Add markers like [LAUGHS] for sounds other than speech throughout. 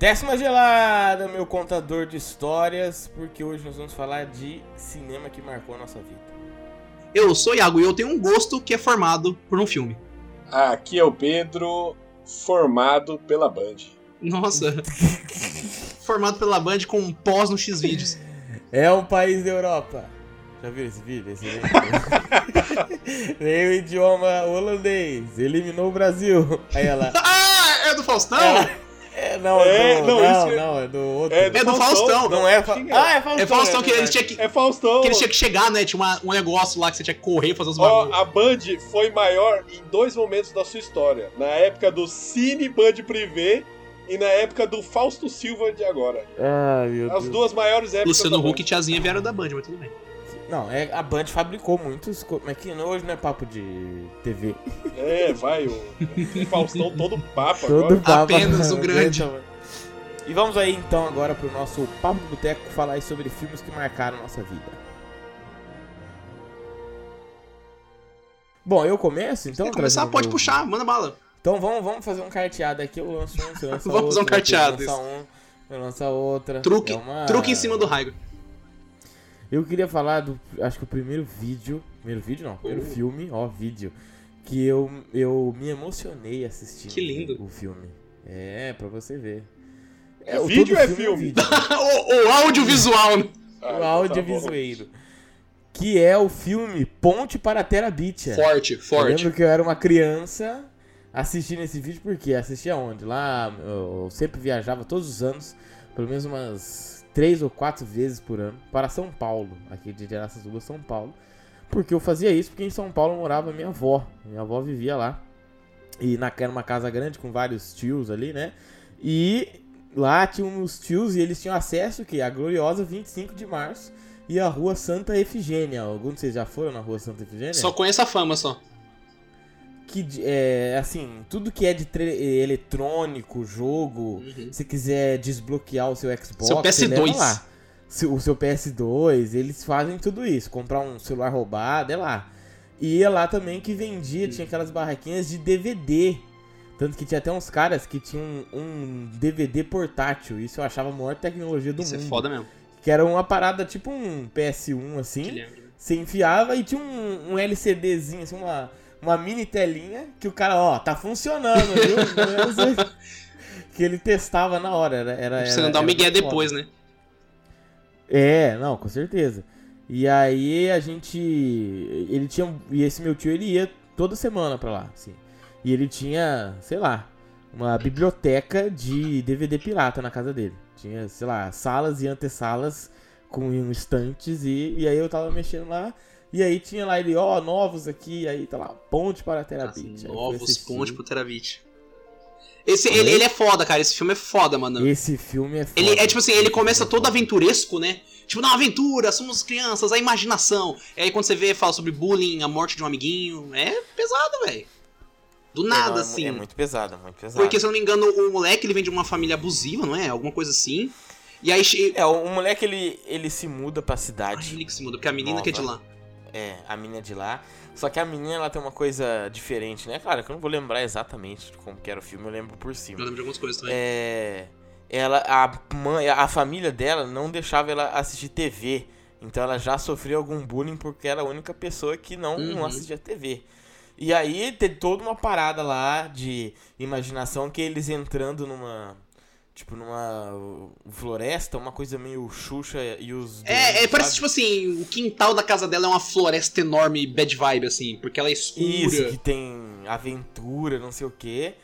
Décima gelada, meu contador de histórias, porque hoje nós vamos falar de cinema que marcou a nossa vida. Eu sou Iago e eu tenho um gosto que é formado por um filme. Aqui é o Pedro, formado pela Band. Nossa. [LAUGHS] formado pela Band com um pós no X-Vídeos. É um país da Europa. Já viu esse vídeo? Esse [LAUGHS] Veio o idioma holandês, eliminou o Brasil. Aí ela. [LAUGHS] ah, é do Faustão? Ela... É, não, é, do, não, não, é... não, é do outro. É do, é do Faustão. Faustão. Não é, fa... Ah, é Faustão. É Faustão que eles tinha que. É Faustão. Que eles tinha que chegar, né? Tinha uma, um negócio lá que você tinha que correr, fazer os bagulhos. a Band foi maior em dois momentos da sua história. Na época do Cine Band Privé e na época do Fausto Silva de agora. Ah, meu As Deus. duas maiores épocas. Luciano Huck e Tiazinha vieram da Band, mas tudo bem. Não, é, a Band fabricou muitos. Mas que hoje não é papo de TV. É, vai, o, o Faustão todo papa todo agora. Papa, Apenas o grande. E vamos aí então agora pro nosso Papo do Boteco falar aí sobre filmes que marcaram nossa vida. Bom, eu começo então? Se começar, pode puxar, manda bala. Então vamos, vamos fazer um carteado aqui. Eu lanço um, você lança [LAUGHS] Vamos fazer um carteado. Eu lanço um, eu lanço outra. Truque, é uma... truque em cima do Raigo. Eu queria falar do. Acho que o primeiro vídeo. Primeiro vídeo não, primeiro uh. filme, ó, vídeo. Que eu, eu me emocionei assistindo. Que lindo. O filme. É, pra você ver. É, o vídeo é filme? É [LAUGHS] o, o audiovisual, né? Ah, o audiovisueiro. Tá que é o filme Ponte para Terabitia. Forte, forte. Eu lembro que eu era uma criança assistindo esse vídeo, porque assistia onde? Lá, eu sempre viajava todos os anos, pelo menos umas três ou quatro vezes por ano, para São Paulo, aqui de Araçatuba, São Paulo. Porque eu fazia isso porque em São Paulo morava minha avó. Minha avó vivia lá. E na, era uma casa grande com vários tios ali, né? E lá tinha uns tios e eles tinham acesso que a gloriosa 25 de março e a rua Santa Efigênia. Alguns de vocês já foram na rua Santa Efigênia? Só conheço a fama só. Que é assim, tudo que é de eletrônico, jogo, uhum. se quiser desbloquear o seu Xbox, seu PS2. lá. O seu PS2, eles fazem tudo isso. Comprar um celular roubado, é lá. E ia lá também que vendia, uhum. tinha aquelas barraquinhas de DVD tanto que tinha até uns caras que tinham um, um DVD portátil. Isso eu achava a maior tecnologia do Isso mundo. Isso é foda mesmo. Que era uma parada tipo um PS1, assim. Você enfiava e tinha um, um LCDzinho, assim, uma, uma mini telinha que o cara, ó, tá funcionando, viu? [LAUGHS] que ele testava na hora. Era, era, Você não dá migué depois, né? É, não, com certeza. E aí a gente. Ele tinha. E esse meu tio, ele ia toda semana pra lá, assim. E ele tinha, sei lá, uma biblioteca de DVD pirata na casa dele. Tinha, sei lá, salas e antessalas com estantes e, e aí eu tava mexendo lá. E aí tinha lá ele, ó, oh, novos aqui, aí tá lá, Ponte para Terabit. Novos Ponte para Terabit. Esse, ele, ele é foda, cara. Esse filme é foda, mano. Esse filme é foda. Ele é tipo assim, ele começa todo aventuresco, né? Tipo, não, aventura, somos crianças, a imaginação. E aí quando você vê, fala sobre bullying, a morte de um amiguinho. É pesado, velho. Do nada, é, assim. É muito pesado, muito pesado. Porque, se eu não me engano, o moleque ele vem de uma família abusiva, não é? Alguma coisa assim. E aí. É, o moleque ele, ele se muda pra cidade. Ah, ele que se muda, porque a menina nova. que é de lá. É, a menina de lá. Só que a menina ela tem uma coisa diferente, né? Claro, que eu não vou lembrar exatamente como que era o filme, eu lembro por cima. Eu lembro de algumas coisas também. É. Ela, a mãe, a família dela não deixava ela assistir TV. Então ela já sofreu algum bullying porque era a única pessoa que não, uhum. não assistia TV. E aí tem toda uma parada lá de imaginação que eles entrando numa. Tipo, numa floresta, uma coisa meio Xuxa e os. É, é parece tipo assim, o quintal da casa dela é uma floresta enorme, bad vibe, assim, porque ela é escura. Isso, que tem aventura, não sei o quê.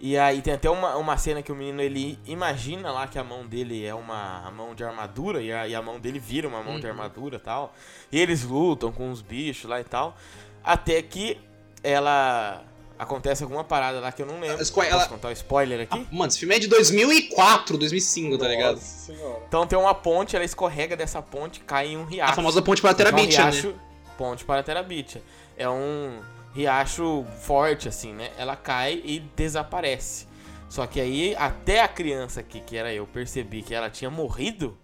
E aí tem até uma, uma cena que o menino ele imagina lá que a mão dele é uma mão de armadura e a, e a mão dele vira uma mão uhum. de armadura e tal. E eles lutam com os bichos lá e tal. Até que ela acontece alguma parada lá que eu não lembro. Squ Posso contar o um spoiler aqui? Ah, mano, esse filme é de 2004, 2005, tá ligado? Senhora. Então tem uma ponte, ela escorrega dessa ponte, cai em um riacho. A famosa ponte para Terabitia, é um riacho, né? Ponte para Terabitia. É um riacho forte, assim, né? Ela cai e desaparece. Só que aí, até a criança aqui, que era eu, percebi que ela tinha morrido,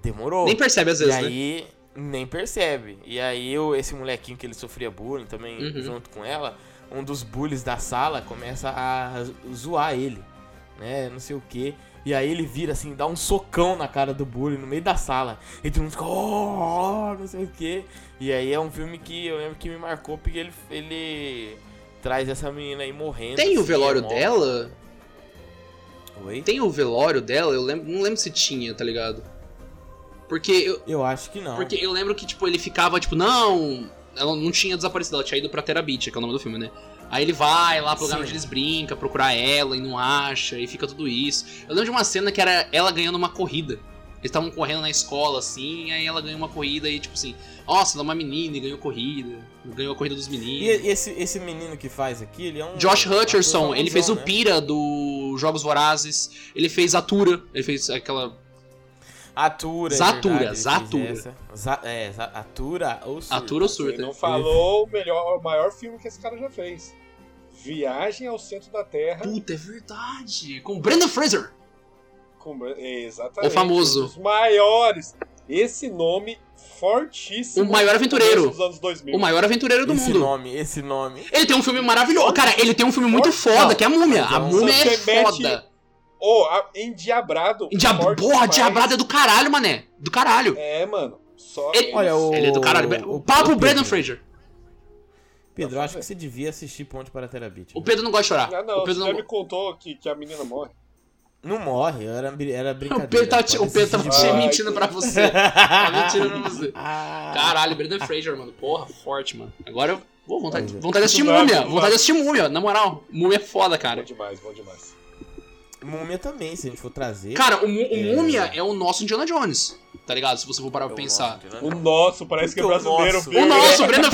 demorou. Nem percebe às vezes, e né? aí, nem percebe. E aí eu, esse molequinho que ele sofria bullying também Uhum. junto com ela, um dos bullies da sala começa a zoar ele, né? Não sei o que. E aí ele vira assim, dá um socão na cara do bully no meio da sala. E todo mundo fica, oh, oh, não sei o que. E aí é um filme que eu lembro que me marcou porque ele, ele traz essa menina aí morrendo. Tem o assim, velório é mó- dela? Oi? Tem o velório dela? Eu lembro, não lembro se tinha, tá ligado? Porque eu, Eu acho que não. porque eu lembro que, tipo, ele ficava, tipo, não. Ela não tinha desaparecido, ela tinha ido pra Terabit, que é o nome do filme, né? Aí ele vai lá pro lugar Sim. onde eles brincam, procurar ela e não acha, e fica tudo isso. Eu lembro de uma cena que era ela ganhando uma corrida. Eles estavam correndo na escola, assim, aí ela ganhou uma corrida e, tipo assim, nossa, ela é uma menina e ganhou corrida. Ganhou a corrida dos E meninos. esse, esse menino que faz aqui, ele é um. Josh Hutcherson, ele fez o né? Pira do Jogos Vorazes, ele fez Atura, ele fez aquela. Atura, é Zatura, ele Zatura. Za- é, Atura ou Surta. Atura ou Ele Surta? não falou o melhor, o maior filme que esse cara já fez. Viagem ao Centro da Terra. Puta, é verdade. Com Brendan Fraser. Com, exatamente. O famoso. Um dos maiores. Esse nome fortíssimo. O maior aventureiro. Dos anos 2000. O maior aventureiro do esse mundo. nome, esse nome. Ele tem um filme maravilhoso. Cara, ele tem um filme muito foda, Não, que é a Múmia. A não. Múmia é Você mete- foda. Oh, endiabrado. Diab... forte Porra, demais. Diabrado é do caralho, mané. Do caralho. É, mano. Só Ele- Olha, o- Ele é do caralho. o- O papo o Brendan Pedro. Fraser. Pedro, acho que você devia assistir Ponte para Terabit. O Pedro não gosta de chorar. Ah, não, o você Pedro já não... me contou que, que a menina morre. Não morre, era, era [LAUGHS] brincadeira. O Pedro tá, o Pedro tá boa. mentindo pra você. Tá mentindo pra você. [LAUGHS] Ah. Caralho, Brendan Fraser, mano. Porra, forte, mano. Agora eu vou vontade, é. vontade de assistir Não Múmia. não Vontade de assistir Múmia, na moral. Múmia é foda, Bom cara. demais, bom demais. Múmia também, se a gente for trazer. Cara, o, É. Múmia é o nosso Indiana Jones. Tá ligado? Se você for parar pra É pensar. nosso, né? O nosso, parece que é Porque o brasileiro. nosso- filho. O nosso, o Brendan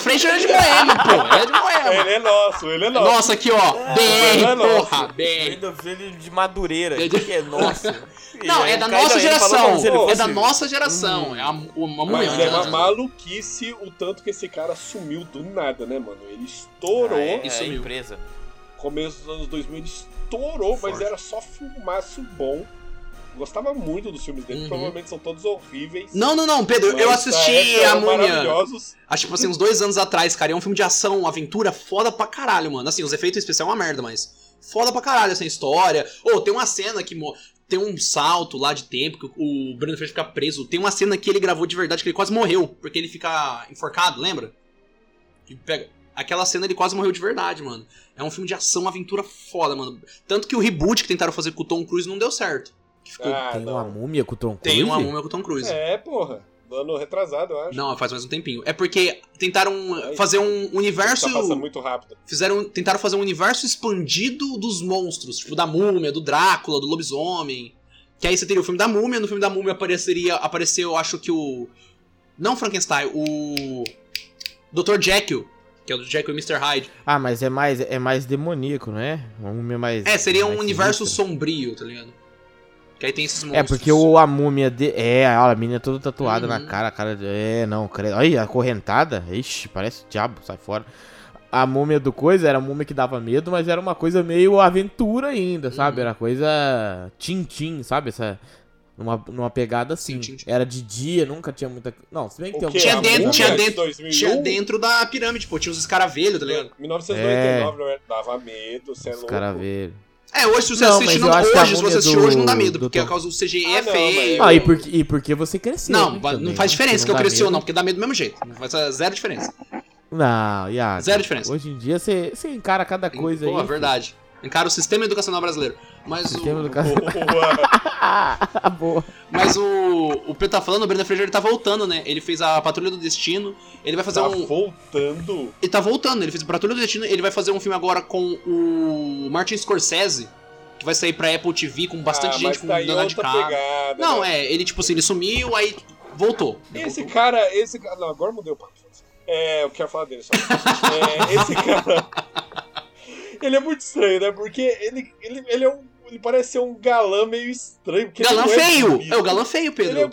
Fraser, o é de Moema, pô. Ele é de Moema. Ele é nosso, ele é nosso. Nossa, aqui, ó. é BR, nosso. porra. BR. Filho de Madureira, É de- que é nosso. [LAUGHS] Não, é aí da nossa falou geração. É da nossa geração. É a, uma Mas é uma maluquice o tanto que esse cara sumiu do nada, né, mano? Ele estourou. Ah, é, e é sumiu. empresa. Começo dos anos 2000 ele estourou, mas Forte. era só filmaço bom. Gostava muito dos filmes dele, Uhum. provavelmente são todos horríveis. Não, não, não, Pedro. mas Eu assisti a Múmia. Acho que, tipo assim, uns dois anos atrás, cara. É um filme de ação, aventura foda pra caralho, mano. Assim, os efeitos especiais é uma merda, mas foda pra caralho essa história. Ô, tem uma cena que tem um salto lá de tempo que o Brandon Fraser fica preso. Tem uma cena que ele gravou de verdade que ele quase morreu, porque ele fica enforcado, lembra? Que pega... Aquela cena ele quase morreu de verdade, mano. É um filme de ação, aventura foda, mano. Tanto que o reboot que tentaram fazer com o Tom Cruise não deu certo. Ficou... Ah, Tem não. uma múmia com o Tom Cruise? Tem uma múmia com o Tom Cruise. É, porra. Do ano retrasado, eu acho. Não, faz mais um tempinho. É porque tentaram Ai, fazer um universo. Tá passando muito rápido. Fizeram, tentaram fazer um universo expandido dos monstros, tipo da múmia, do Drácula, do lobisomem. Que aí você teria o filme da múmia, no filme da múmia apareceria, apareceu, eu acho que o não Frankenstein, o Dr. Jekyll, que é o do Jekyll e Mr. Hyde. Ah, mas é mais, é mais demoníaco, não é? Uma múmia mais. É, seria um mais universo sinistra. sombrio, tá ligado? Que aí tem esses É, monstros. porque o, a múmia de. É, olha, a menina toda tatuada Uhum. na cara, a cara. É, não, credo. Olha, acorrentada. Ixi, parece diabo, sai fora. A múmia do coisa era a múmia que dava medo, mas era uma coisa meio aventura ainda, sabe? Uhum. Era coisa. Tintim, sabe? Essa. Numa, numa pegada assim. Sim, tim-tim. Era de dia, nunca tinha muita. Não, se bem que O tem? Tinha A dentro- tinha de dentro- 2001? Tinha dentro da pirâmide, pô, tinha os escaravelhos, tá ligado? 1999, não é? Dava medo, você é louco. verem. É, hoje se você Não, a hoje, se você assistir do- hoje não dá medo, do porque Tom- por causa do CGI Ah, é não, feio. Ah, e porque, e porque você cresceu. Não, né, também, não faz né? diferença que eu cresci ou não, porque dá medo do mesmo jeito. Não faz zero diferença. Não, Iago. Zero diferença. Hoje em dia você, você encara cada coisa Pô, aí. é verdade. Encara o sistema educacional brasileiro. Mas Sistema o. educacional. Boa. [LAUGHS] Boa. Mas o. O Pedro tá falando, o Brenda Fraser ele tá voltando, né? Ele fez a Patrulha do Destino. Ele vai fazer Tá um. voltando. Ele tá voltando, ele fez a Patrulha do Destino. Ele vai fazer um filme agora com o Martin Scorsese. Que vai sair pra Apple TV com bastante ah, gente mas com tá aí dana de cara. pegada. Não, né? é, ele tipo assim, ele sumiu, aí voltou. Esse cara, esse cara. Não, agora mudei o papo. É, eu quero falar dele só. [LAUGHS] É, esse cara. Ele é muito estranho, né? Porque ele, ele, ele é um. Ele parece ser um galã meio estranho. Galã é feio! bonito. É o galã feio, Pedro. Ele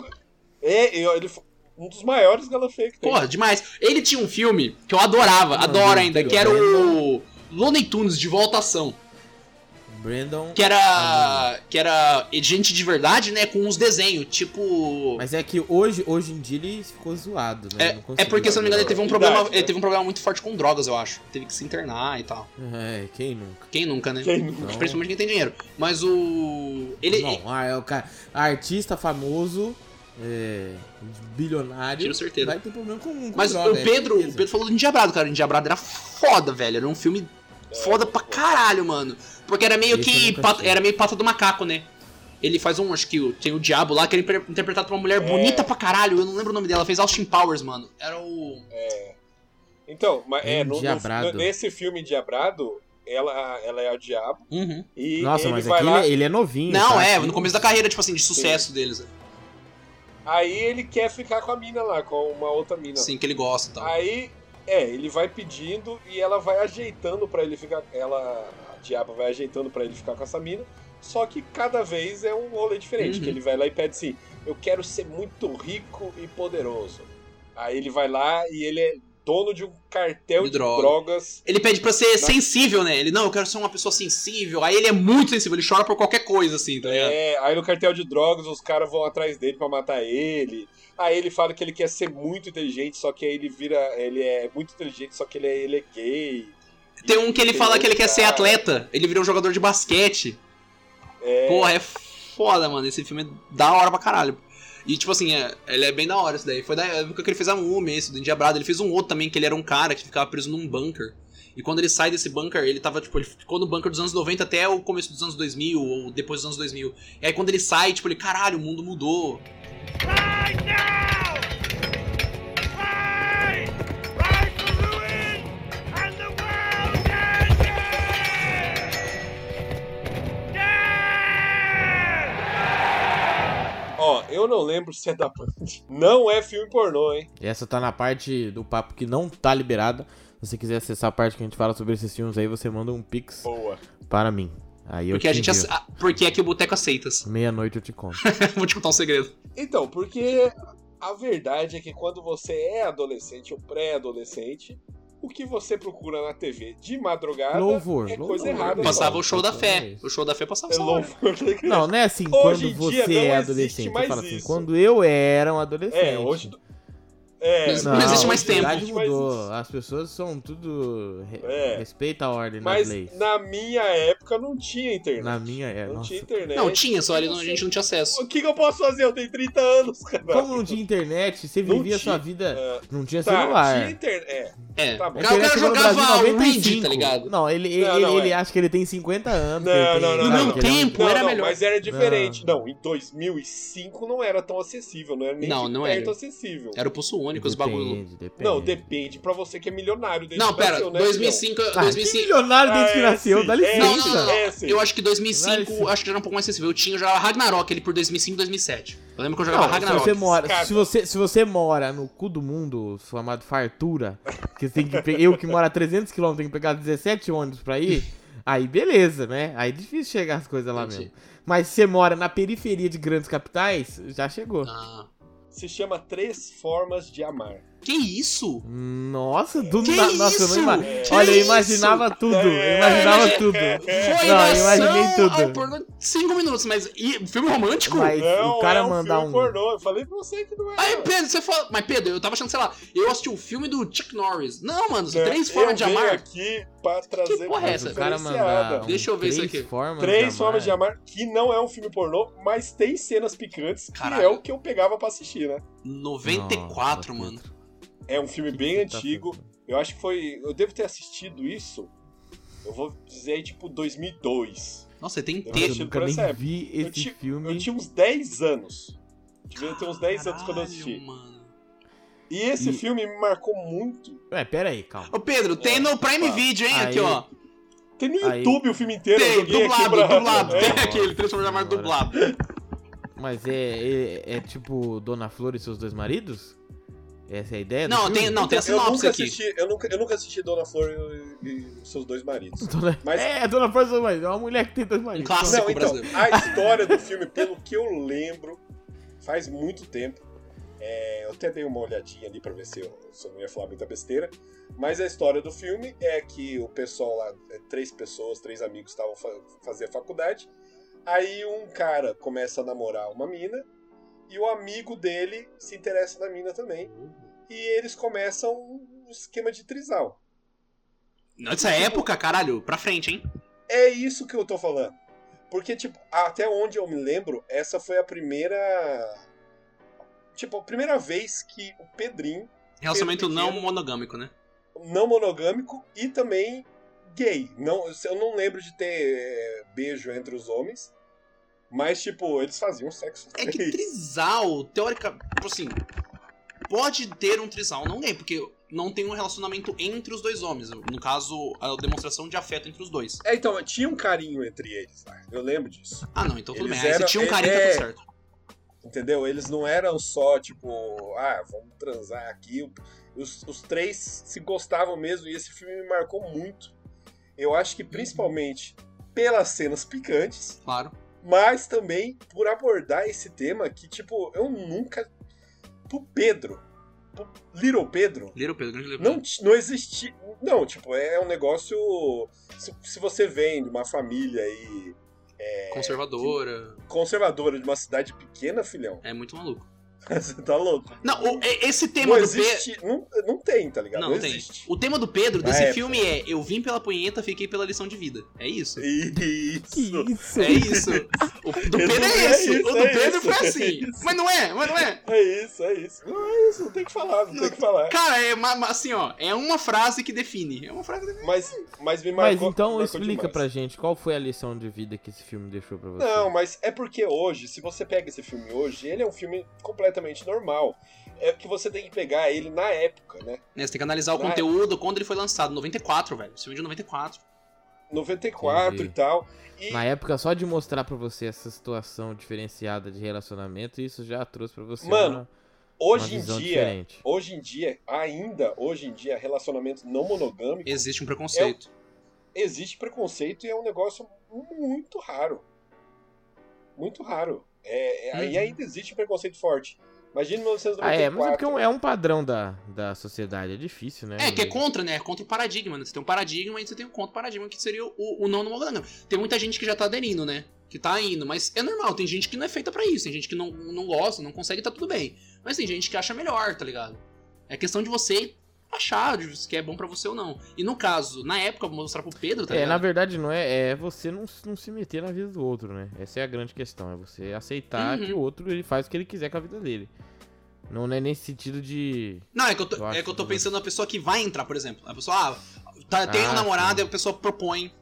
é, é, ele foi um dos maiores galã feio que tem. Porra, demais. Ele tinha um filme que eu adorava, Não, adoro ainda, que era o Looney Tunes de volta à ação. Brandon. Que era. Que era gente de verdade, né? Com uns desenhos, tipo. Mas é que hoje, hoje em dia ele ficou zoado, né? É, Não é porque, se não me engano, ele teve um problema. Ele teve um problema muito forte com drogas, eu acho. Teve que se internar e tal. É, quem nunca? Quem nunca, né? Quem nunca? Principalmente quem tem dinheiro. Mas o. Ele, Não, ah, é o cara, artista famoso, é, bilionário, Tiro certeiro. vai ter problema com, com Mas droga, o é Pedro, certeza. o Pedro falou do Endiabrado, cara. O Endiabrado era foda, velho. Era um filme foda pra caralho, mano. Porque era meio Esse que. pata- era meio pata do macaco, né? Ele faz um, acho que tem o Diabo lá, que ele é interpretado por uma mulher É. bonita pra caralho. Eu não lembro o nome dela. Fez Austin Powers, mano. Era o. Então, mas é, no, no- nesse filme Endiabrado, ela, ela é o diabo. Uhum. E Nossa, ele mas vai aqui lá, ele, é- ele é novinho. Não, tá? é, no começo da carreira, tipo assim, de sucesso deles. né? aí ele quer ficar com a mina lá, com uma outra mina. Sim, que ele gosta e tal. Aí, é, ele vai pedindo e ela vai ajeitando pra ele ficar. Ela, a diaba vai ajeitando pra ele ficar com essa mina. Só que cada vez é um rolê diferente. Uhum. Que ele vai lá e pede assim: Eu quero ser muito rico e poderoso. Aí ele vai lá e ele é dono de um cartel De de, droga. drogas. Ele pede pra ser Na- sensível, né? Ele, não, eu quero ser uma pessoa sensível. Aí ele é muito sensível, ele chora por qualquer coisa, assim, tá ligado? É, aí no cartel de drogas os caras vão atrás dele pra matar ele. Aí ele fala que ele quer ser muito inteligente, só que aí ele vira. Ele é muito inteligente, só que ele é, ele é gay. Tem um que ele fala que ele quer ser atleta, ele vira um jogador de basquete. É, Porra, é foda, mano. Esse filme é da hora pra caralho. E, tipo assim, é- ele é bem da hora esse daí. Foi da época que ele fez a Múmia, esse do Endiabrado. Ele fez um outro também, que ele era um cara que ficava preso num bunker. E quando ele sai desse bunker, ele tava, tipo, ele ficou no bunker dos anos 90 até o começo dos anos 2000, ou depois dos anos 2000. E aí quando ele sai, tipo, ele, caralho, o mundo mudou. Right now! Eu não lembro se é da Band. [LAUGHS] Não é filme pornô, hein? E essa tá na parte do papo que não tá liberada. Se você quiser acessar a parte que a gente fala sobre esses filmes aí, você manda um pix Boa. para mim. Aí eu Porque a te gente. ace- ah, Porque aqui o Boteco aceita. Meia-noite eu te conto. [LAUGHS] Vou te contar um segredo. Então, porque a verdade é que quando você é adolescente ou pré-adolescente, o que você procura na TV de madrugada Louvor. é louvor. coisa errada. Passava o show da fé. O show da fé passava É louvor. ligado? Não, não é assim Hoje quando você é adolescente. Falo assim, quando eu era um adolescente. É, hoje. É, Não existe mais a tempo. mudou. As pessoas são tudo. re- É. Respeita a ordem Mas das leis. na minha época não tinha internet. Na minha é. não Nossa. tinha internet. Não, tinha, só não- a gente não tinha acesso. O que, que eu posso fazer? Eu tenho 30 anos, cara. Como não tinha internet, você Não vivia a sua vida. É, Não tinha tá, celular. tinha internet. É. É. Tá bom. o cara, jogava um 95. Reddit, tá ligado? Não, ele, ele, Não, não, ele é. acha que ele tem 50 anos. Não, não, não, No meu tempo, Não, era não, melhor. mas era diferente. Não. em 2005 não era tão acessível, não era nem Não, não era. acessível. Era o pulso único, os bagulho. Depende, depende. Não, depende pra você que é milionário. desde Não, que pera, nasceu, né, 2005. Ah, que 2005 milionário desde que Ah, é, nasceu, dá É, licença. Não, não, não, não. É. Eu acho que Vai, 2005, sim. acho que já era um pouco mais acessível. Eu tinha, eu jogava Ragnarok ali por 2005, 2007. Eu lembro que eu Não, jogava se Ragnarok. você, mora, Cara. se, você, se você mora no cu do mundo, chamado fartura, que você tem que pe- eu que moro a 300km tenho que pegar 17 ônibus pra ir, aí beleza, né? Aí é difícil chegar as coisas lá Entendi. mesmo. Mas se você mora na periferia de grandes capitais, já chegou. Ah. Se chama Três Formas de Amar. Que isso? Nossa, do Que na... Nossa, eu não isso? ima... Que Olha, eu isso? imaginava tudo. Eu É, imaginava é, tudo. Foi Não, da eu imaginei tudo. pornô 5 minutos, mas e, filme romântico? Mas Não, o cara é um mandar filme um. pornô. Eu falei pra você que não é. Aí, Pedro, você fala. Mas, Pedro, eu tava achando, sei lá, eu assisti o filme do Chuck Norris. Não, mano, Né? três formas de amar. aqui pra trazer Que porra é uma essa? O cara mandar. um Deixa eu ver isso aqui. Formas Três de Formas de amar. Que não é um filme pornô, mas tem cenas picantes, que Caralho. é o que eu pegava pra assistir, né? 94, Nossa, mano. É um filme Que bem que tá antigo. fazendo? Eu acho que foi. Eu devo ter assistido isso. Eu vou dizer tipo, 2002. Nossa, você tem Eu inteiro. eu assisti nunca nem época. vi Eu esse ti- filme. Eu tinha uns 10 anos. Devia ter uns 10 anos quando eu assisti. Mano. E esse E- filme me marcou muito. Ué, pera aí, calma. Ô, Pedro, tem É, no Prime tá. Video, hein? Aí- Aqui, ó. Tem no Aí- YouTube o filme inteiro. eu Tem, dublado, pra- dublado. [LAUGHS] É. Tem aquele, Agora. dublado. Mas é, é, é tipo Dona Flor e seus dois maridos? Essa é a ideia? Não, tem, não, tem a eu sinopse nunca aqui. assisti, eu nunca, eu nunca assisti Dona Flor e, e seus dois maridos. [LAUGHS] Dona... Mas- É, Dona Flor e seus maridos. É uma mulher que tem dois maridos. clássico. Não, então, brasileiro. a [LAUGHS] história do filme, pelo que eu lembro, faz muito tempo. É, eu até dei uma olhadinha ali pra ver se eu, se eu não ia falar muita besteira. Mas a história do filme é que o pessoal lá, é, três pessoas, três amigos estavam fa fazer faculdade. Aí um cara começa a namorar uma mina e o amigo dele se interessa na mina também. E eles começam um esquema de trisal. Nessa época, caralho, pra frente, hein? É isso que eu tô falando. Porque, tipo, até onde eu me lembro, essa foi a primeira. Tipo, a primeira vez que o Pedrinho, Relacionamento Pedro não monogâmico, né? não monogâmico e também gay. Não, eu não lembro de ter é, beijo entre os homens. Mas, tipo, eles faziam sexo. É que trisal, teórica, tipo assim, pode ter um trisal, não é, porque não tem um relacionamento entre os dois homens. No caso, a demonstração de afeto entre os dois. É, então, tinha um carinho entre eles lá. Eu lembro disso. Ah, não, então tudo Eles bem. Eram- tinha um é- carinho, tá é- tudo certo. Entendeu? Eles não eram só, tipo, ah, vamos transar aqui. Os, os três se gostavam mesmo e esse filme me marcou muito. Eu acho que principalmente pelas cenas picantes, Claro. Mas também por abordar esse tema que, tipo, eu nunca. Pro Pedro, pro Little Pedro, Little Pedro, grande Little não, Pedro. ti- não existia. Não, tipo, é um negócio. Se, se você vem de uma família aí Conservadora. conservadora de uma cidade pequena, filhão, É muito maluco. [LAUGHS] você tá louco. Não, o- e- esse tema Não do Pedro. existe. Não, não tem, tá ligado? Não, não tem. existe. O tema do Pedro desse época. filme é Eu vim pela punheta, fiquei pela lição de vida. É isso. [LAUGHS] Isso. Isso? É isso. O do [LAUGHS] Pedro é É esse. isso, O do é Pedro isso, foi é assim. Mas não é, mas não é. É isso, é isso. Não é isso, não tem que falar, não tem que falar. Cara, é assim, ó. É uma frase que define. É uma frase que define. Mas, mas me Mas marcou. então marcou explica demais. pra gente qual foi a lição de vida que esse filme deixou pra você. Não, mas é porque hoje, se você pega esse filme hoje, ele é um filme completamente normal. É que você tem que pegar ele na época, né? Né, Você tem que analisar o Vai. conteúdo quando ele foi lançado. 94, velho. Esse filme é de 94. 94 Entendi. e tal. E Na época, só de mostrar pra você essa situação diferenciada de relacionamento, isso já trouxe pra você Mano, uma, hoje uma em dia, diferente. hoje em dia, ainda hoje em dia, relacionamento não monogâmico, Existe um preconceito. existe preconceito e é um negócio muito raro. Muito raro. É, é- Aí Uhum. ainda existe preconceito forte. Imagina Ah, 1994. é, mas é porque é um- é um padrão da, da sociedade, é difícil, né? É, que é contra, né? É contra o paradigma, né? Você tem um paradigma e você tem um contra-paradigma, que seria o, o não no monogâmico. Tem muita gente que já tá aderindo, né? Que tá indo, mas é normal, tem gente que não é feita pra isso, tem gente que não, não gosta, não consegue, tá tudo bem. Mas tem gente que acha melhor, tá ligado? É questão de você achar se que é bom pra você ou não. E no caso, na época, vou mostrar pro Pedro, tá É, na ligado? verdade não é, é você não, não se meter na vida do outro, né? Essa é a grande questão, é você aceitar Uhum. que o outro ele faz o que ele quiser com a vida dele. Não é nesse sentido de Não, é que eu tô, é que eu tô pensando na pessoa que vai entrar, por exemplo. A pessoa, ah, tá, tem um Ah, namorado sim. e a pessoa propõe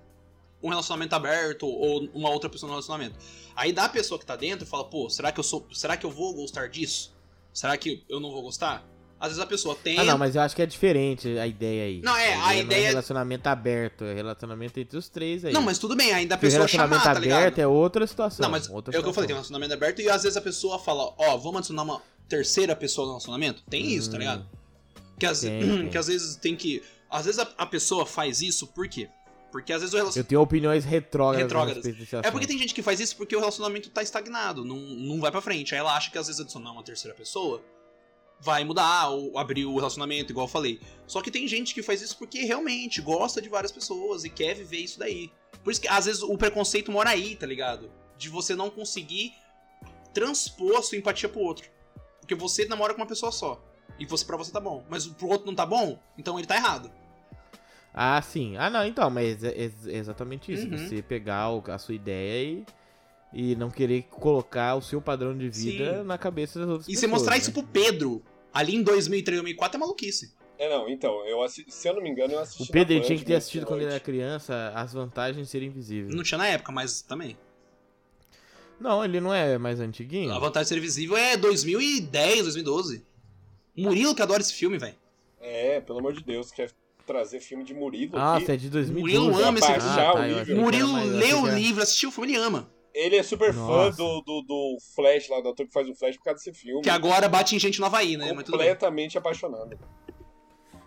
um relacionamento aberto ou uma outra pessoa no relacionamento. Aí da pessoa que tá dentro fala, pô, será que eu sou. Será que eu vou gostar disso? Será que eu não vou gostar? Às vezes a pessoa tem. Ah, não, mas eu acho que é diferente a ideia aí. Não, é, a não ideia- é relacionamento aberto, é relacionamento entre os três aí. Não, mas tudo bem, ainda a Porque pessoa relacionamento chamar, tá aberto é outra situação. Não, mas outra é o que eu falei, tem um relacionamento aberto e às vezes a pessoa fala, ó, vamos adicionar uma terceira pessoa no relacionamento? Tem isso, tá Hum. ligado? Que às, [CLEARS THROAT] Tem, que às vezes tem que. Às vezes a, a pessoa faz isso por quê? Porque às vezes o Eu relacionamento. tenho opiniões retrógradas, Retrógradas. a É porque tem gente que faz isso porque o relacionamento tá estagnado, não, não vai pra frente. Aí ela acha que às vezes adicionar uma terceira pessoa vai mudar ou abrir o relacionamento, igual eu falei. Só que tem gente que faz isso porque realmente gosta de várias pessoas e quer viver isso daí. Por isso que às vezes o preconceito mora aí, tá ligado? De você não conseguir transpor a sua empatia pro outro. Porque você namora com uma pessoa só. E você para você tá bom. Mas pro outro não tá bom, então ele tá errado. Ah, sim. Ah, não, então, mas é, é exatamente isso. Uhum. Você pegar a sua ideia e, e não querer colocar o seu padrão de vida Sim. na cabeça das outras E pessoas. você mostrar né? isso pro Pedro, ali em 2003, 2004, é maluquice. É, não, então, eu assi- se eu não me engano, eu assisti. O Pedro tinha Band que ter assistido quando ele era criança as vantagens de serem invisíveis. Não tinha na época, mas também. Não, ele não é mais antiguinho? A vantagem de ser visível é 2010, 2012. Murilo que adora esse filme, velho. É, pelo amor de Deus, quer trazer filme de Murilo Ah, aqui. você é de 2012. Murilo ama esse ah, filme. tá, que era Murilo achei o livro, assistiu o filme, ele ama. Ele é super fã Nossa. do, do, do Flash lá, do ator que faz o Flash por causa desse filme. Que agora bate em gente no Havaí, né? Completamente apaixonado.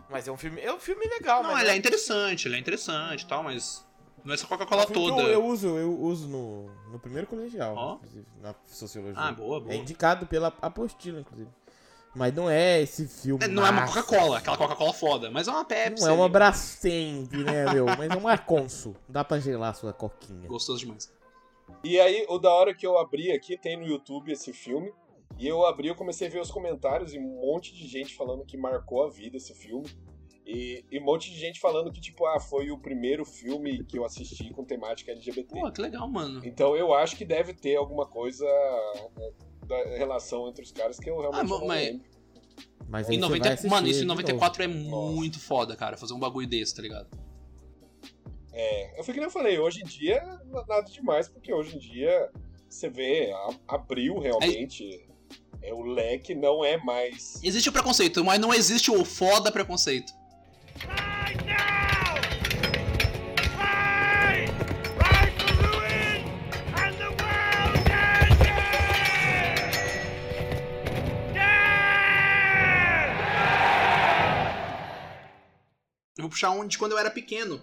Mas é um filme, é um filme legal, Não, mas ele é interessante, ele é interessante e tal, mas. Não é essa Coca-Cola um que toda. Eu, eu uso, eu uso no, no primeiro colegial, Ó. inclusive, na sociologia. Ah, boa, boa. É indicado pela apostila, inclusive. Mas não é esse filme. É, Não é uma massa. Coca-Cola, aquela Coca-Cola foda, mas é uma Pepsi. Não é uma. Brastemp, né, meu? Mas é uma Consul. Dá pra gelar a sua coquinha. Gostoso demais. E aí, o da hora que eu abri aqui, tem no YouTube esse filme. E eu abri, eu comecei a ver os comentários e um monte de gente falando que marcou a vida esse filme. E, e um monte de gente falando que, tipo, ah, foi o primeiro filme que eu assisti com temática LGBT. Pô, que legal, mano. Então eu acho que deve ter alguma coisa né, da relação entre os caras que eu realmente Ah, não mas- lembro. Mas Em você 90... vai assistir Mano, isso em de 94 é Nossa. muito foda, cara. Fazer um bagulho desse, tá ligado? É, eu fui que nem eu falei, hoje em dia nada demais, porque hoje em dia você vê, a- abriu realmente. É, o leque não é mais. Existe o preconceito, mas não existe o foda preconceito. Now! And the world! Yeah! Eu vou puxar um de quando eu era pequeno.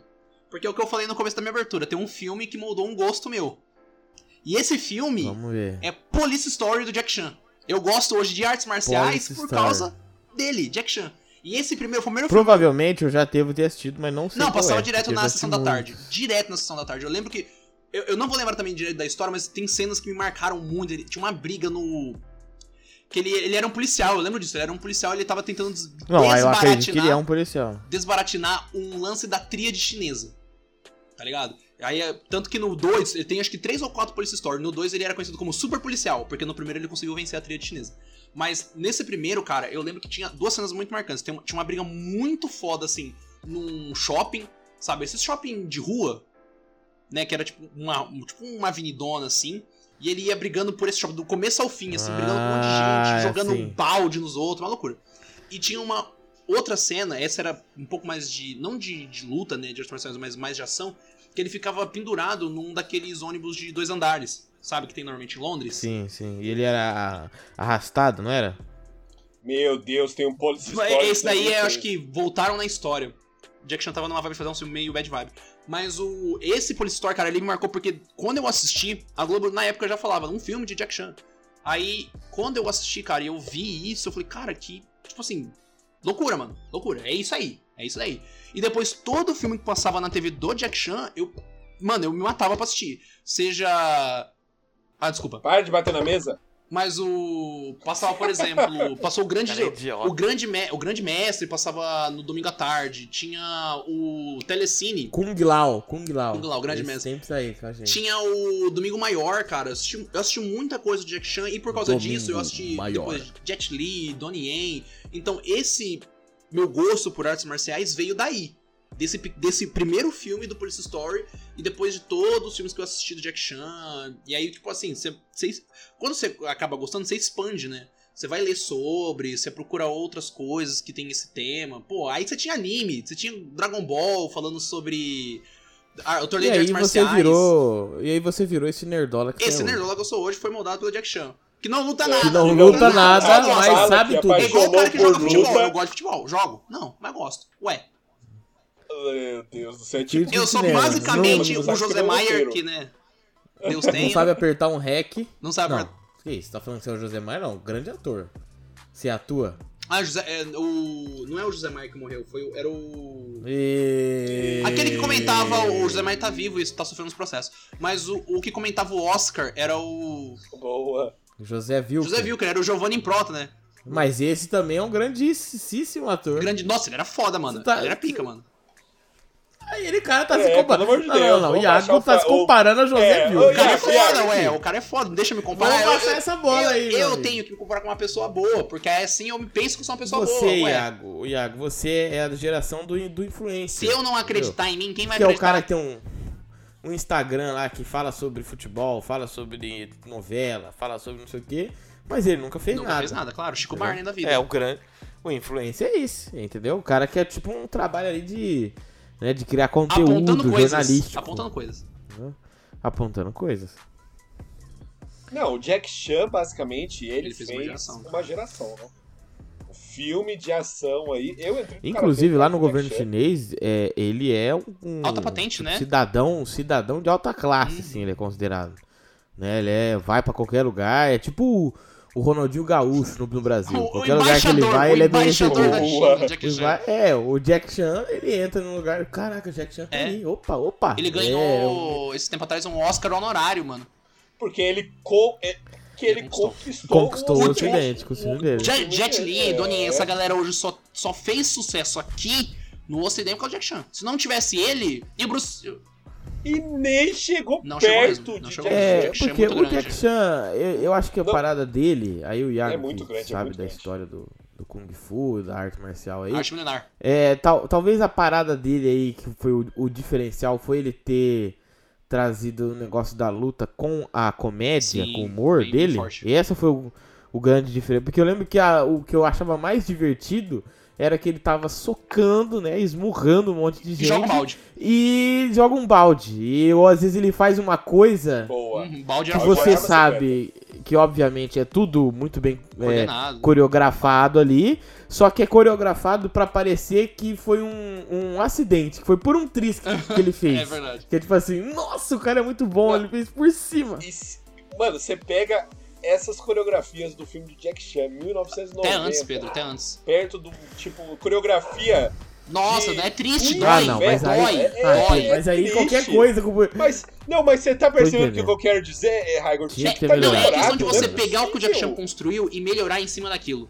Porque é o que eu falei no começo da minha abertura. Tem um filme que moldou um gosto meu. E esse filme é Police Story do Jack Chan. Eu gosto hoje de artes marciais Police por Story. causa dele, Jack Chan. E esse primeiro foi o primeiro filme. Provavelmente eu já devo ter assistido, mas não sei Não, passava é, direto na sessão da tarde. Direto na sessão da tarde. Eu lembro que. Eu, eu não vou lembrar também direito da história, mas tem cenas que me marcaram muito. Ele, tinha uma briga no. Que ele, ele era um policial, eu lembro disso. Ele era um policial e ele tava tentando des Não, aí eu que ele é desbaratinar, um policial. desbaratinar um lance da tríade chinesa. Tá ligado? Aí, é- tanto que no 2, ele tem acho que 3 ou 4 Police Story. No 2 ele era conhecido como super policial, porque no primeiro ele conseguiu vencer a tríade chinesa. Mas nesse primeiro, cara, eu lembro que tinha duas cenas muito marcantes. Uma- tinha uma briga muito foda, assim, num shopping, sabe? Esse shopping de rua, né? Que era tipo uma, um- tipo uma avenidona, assim. E ele ia brigando por esse shopping, do começo ao fim, assim, brigando com um monte de Ah, gente, jogando sim. balde nos outros, uma loucura. E tinha uma outra cena, essa era um pouco mais de. não de, de luta, né? De artes marciais, mas mais de ação. Que ele ficava pendurado num daqueles ônibus de dois andares, sabe? Que tem normalmente em Londres. Sim, sim. E ele era arrastado, não era? Meu Deus, tem um Story. Esse daí é, acho que voltaram na história. Jack Chan tava numa vibe de fazer um filme meio bad vibe. Mas o esse Police Story, cara, ele me marcou porque quando eu assisti, a Globo na época já falava, um filme de Jack Chan. Aí, quando eu assisti, cara, e eu vi isso, eu falei, cara, que, tipo assim, loucura, mano. Loucura. É isso aí. É isso aí. E depois, todo filme que passava na TV do Jack Chan, eu. Mano, eu me matava pra assistir. Seja. Ah, desculpa. Para de bater na mesa. Mas o. Passava, por exemplo. [LAUGHS] Passou o grande. É o, grande me- o grande mestre passava no domingo à tarde. Tinha o Telecine. Kung Lao, Kung Lao. Kung Lao, grande Ele mestre. Sempre tá aí com a gente. Tinha o Domingo Maior, cara. Eu assisti, eu assisti muita coisa do Jack Chan e por causa Domingo disso eu assisti Maior. depois Jet Li, Donnie Yen. Então esse meu gosto por artes marciais veio daí. Desse, desse primeiro filme do Police Story e depois de todos os filmes que eu assisti do Jack Chan. E aí, tipo assim, você, você- quando você acaba gostando, você expande, né? Você vai ler sobre, você procura outras coisas que tem esse tema. Pô, aí você tinha anime, você tinha Dragon Ball falando sobre ah, o E torneio de aí artes marciais. virou. E aí você virou esse nerdola que Esse é hoje. nerdola que eu sou hoje foi moldado pelo Jack Chan. Que não luta nada. Que não luta nada, mas fala sabe que tudo. É igual o cara que joga futebol. luta. Eu gosto de futebol. Jogo? Não, mas gosto. Ué, Meu Deus do céu. Tipo, Tipo eu sou cinema. basicamente Não- o José não- Maier que, né? [LAUGHS] Deus tem. Não sabe apertar um rec. Não sabe. Não. Que isso? Tá falando que você é o José Maia? Não, grande ator. Você atua. Ah, José, é, o. Não é o José Maier que morreu, foi o- era o. E... Aquele que comentava, o José Maier tá vivo e tá sofrendo os processos. Mas o, o que comentava o Oscar era o. Boa. José Vilker. José Wilker, era o Giovanni Improta, né? Mas esse também é um grandíssimo ator. Grande. Nossa, ele era foda, mano. Você tá- Ele era pica, mano. Aí ele, cara, tá É, se comparando. pelo amor de não, não, não. O Iago tá se o- comparando a José É, Vilker. O cara é foda, Iago, ué. O cara é foda. Não deixa eu me comparar. Vamos Eu- passar eu- essa bola eu, aí, Eu amigo. tenho que me comparar com uma pessoa boa, porque aí assim eu me penso que eu sou uma pessoa Você, boa. ué. Iago, Iago, você é da geração do, do Se influencer. eu não acreditar em mim, quem vai Que é o acreditar? cara que tem um, um Instagram lá que fala sobre futebol, fala sobre novela, fala sobre não sei o quê, mas ele nunca fez Nunca nada. fez nada, claro. Chico? Barney da vida. É, o grande. O influencer é isso, entendeu? O cara que é tipo um trabalho ali de. Né, de criar conteúdo apontando coisas. jornalístico. Apontando coisas. Apontando coisas. Não, o Jack Chan, basicamente, ele, Ele fez fez, uma geração. uma geração, né? Filme de ação aí. Eu entrei no Inclusive, lá no o governo chinês, é, ele é um, um Alta patente, né? cidadão, um cidadão de alta classe, Hum. assim, ele é considerado. Né, ele é, vai pra qualquer lugar, é tipo o, o Ronaldinho Gaúcho no, no Brasil. O, o qualquer lugar que ele vai, o ele é bem recebido. é, o Jack Chan, ele entra num lugar. Caraca, o Jack Chan tá É. aí. Opa, opa. Ele É, ganhou, esse tempo atrás, um Oscar honorário, mano. Porque ele, co é, que ele conquistou. conquistou, Conquistou o o Ocidente com o. Jet, Jet Li, É. Donnie essa galera hoje só, só fez sucesso aqui no ocidente por causa do Jack Chan. Se não tivesse ele, e o Bruce. E nem chegou Não chegou perto de chegou Jack É. Jack Chan é porque o. Jack Chan, eu, eu acho que a Não. parada dele, aí o Iago É grande, é sabe muito da grande. história do, do Kung Fu, da arte marcial aí. Arte milenar. É, tal, talvez a parada dele aí, que foi o, o diferencial, foi ele ter trazido o negócio da luta com a comédia, Sim, com o humor bem- bem dele. forte. E essa foi o, o grande diferença. Porque eu lembro que a- o que eu achava mais divertido era que ele tava socando, né, esmurrando um monte de E gente. joga um balde. E joga um balde. E ou, às vezes ele faz uma coisa Boa. Uhum, balde que era Balde você sabe que obviamente é tudo muito bem é, coreografado ali, só que é coreografado pra parecer que foi um, um acidente, que foi por um tris que, que [LAUGHS] ele fez. É verdade. Que é tipo assim, nossa, o cara é muito bom, ele fez por cima. E se- mano, você pega essas coreografias do filme de Jack Chan, 1990. Até antes, Pedro, até antes. Perto do, tipo, coreografia. Nossa, De- é triste, dói. Ah, não, mas aí, dói, é- ah, dói. é- mas aí qualquer coisa como Mas, não, mas você tá percebendo o que eu quero dizer, é, Raigor? Tinha que ter Tá Não, é questão de você né? pegar o que o Jack Chan construiu e melhorar em cima daquilo.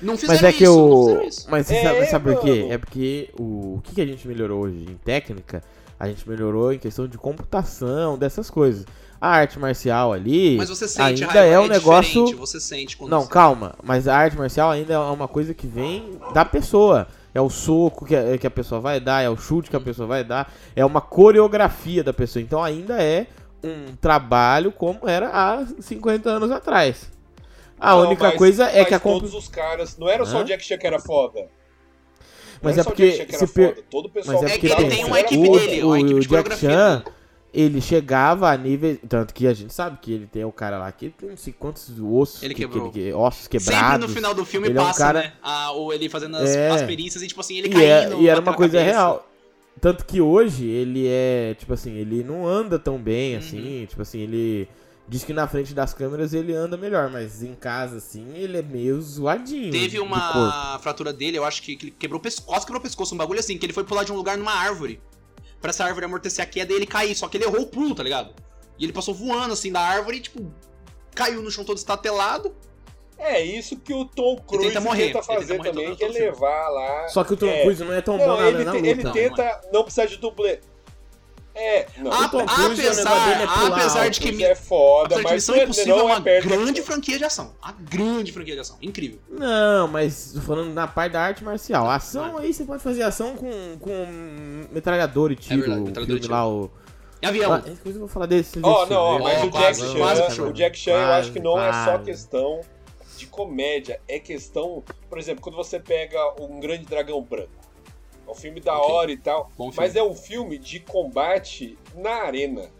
Não fizeram Mas é que isso, não o. fizeram isso. Mas você É, sabe, sabe por quê? É porque o... o que a gente melhorou hoje em técnica? A gente melhorou em questão de computação, dessas coisas. A arte marcial ali Mas você sente, ainda Raio, é um negócio. diferente, Você sente quando Não, você- calma. Mas a arte marcial ainda é uma coisa que vem da pessoa. É o soco que a, que a pessoa vai dar, é o chute que a pessoa vai dar, é uma coreografia da pessoa. Então ainda é um trabalho como era há 50 anos atrás. A Não, única mas- coisa é mas que a comp... todos os caras, não era só Hã? o Jack Chan que era foda. Mas era é só o porque se per-. Todo o pessoal Mas é É que ele tem- uma equipe o, dele, o, uma equipe o de Jack coreografia Chan, dele. Ele chegava a nível. Tanto que a gente sabe que ele tem o cara lá que tem não sei quantos ossos, Ele que, quebrou. que ele- ossos quebrados. Sempre no final do filme Ele é um passa, cara- né? A, ou ele fazendo as, É. as perícias e, tipo assim, ele e, caindo. é- e era uma coisa cabeça. real. Tanto que hoje ele é, tipo assim, ele não anda tão Uhum. bem assim, tipo assim, ele diz que na frente das câmeras ele anda melhor, mas em casa assim, ele é meio zoadinho. Teve uma fratura dele, eu acho que, quebrou o pescoço, quebrou o pescoço, um bagulho assim, que ele foi pular de um lugar numa árvore. Pra essa árvore amortecer a queda e ele cair, só que ele errou o pulo, tá ligado? E ele passou voando assim da árvore e, tipo, caiu no chão todo estatelado. É isso que o Tom Cruise tenta morrer, tenta ele tenta fazer morrer também, que é levar lá. Só que o Tom É. Cruise não é tão bom Não, na, ele, na te- luta. ele não, tenta não precisar de dublê. É, não. A- o Tom Cruise, apesar, dele é pular apesar de que Cruise é foda, mas Missão não é- Impossível é não uma grande dessa- franquia de ação. Uma grande franquia de ação. Incrível. Não, mas falando na parte da arte marcial. Ação aí você pode fazer ação com, com metralhador e tiro. É verdade, metralhador e tiro. lá, o. E avião. Ah, depois eu vou falar desse. Ó, desse não, ó, mas Ó, o quase, Jack quase Chan, puxou. o Jack Chan, eu acho que não é só Quase. questão de comédia, é questão, por exemplo, quando você pega um Grande Dragão Branco. É um filme da Ok. hora e tal, Bom filme. mas é um filme de combate na arena.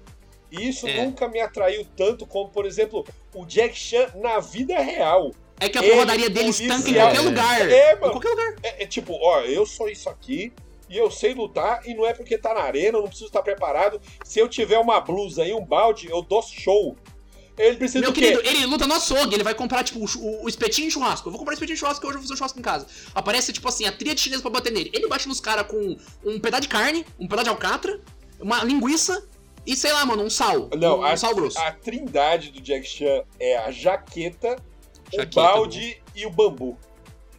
E isso É. nunca me atraiu tanto como, por exemplo, o Jack Chan na vida real. É que a porradaria dele estanca em qualquer lugar. É, Em mano. qualquer lugar. É, é tipo, ó, eu sou isso aqui e eu sei lutar e não é porque tá na arena, eu não preciso estar preparado. Se eu tiver uma blusa e um balde, eu dou show. Ele precisa Meu querido, ele luta no açougue, ele vai comprar, tipo, o, o espetinho de churrasco. Eu vou comprar espetinho de churrasco que hoje eu vou fazer um churrasco em casa. Aparece, tipo assim, a tríade chinesa pra bater nele. Ele bate nos caras com um pedaço de carne, um pedaço de alcatra, uma linguiça e, sei lá, mano, um sal. Não, um, a, sal grosso. a trindade do Jack Chan é a jaqueta, Jaqueta, o balde e o bambu.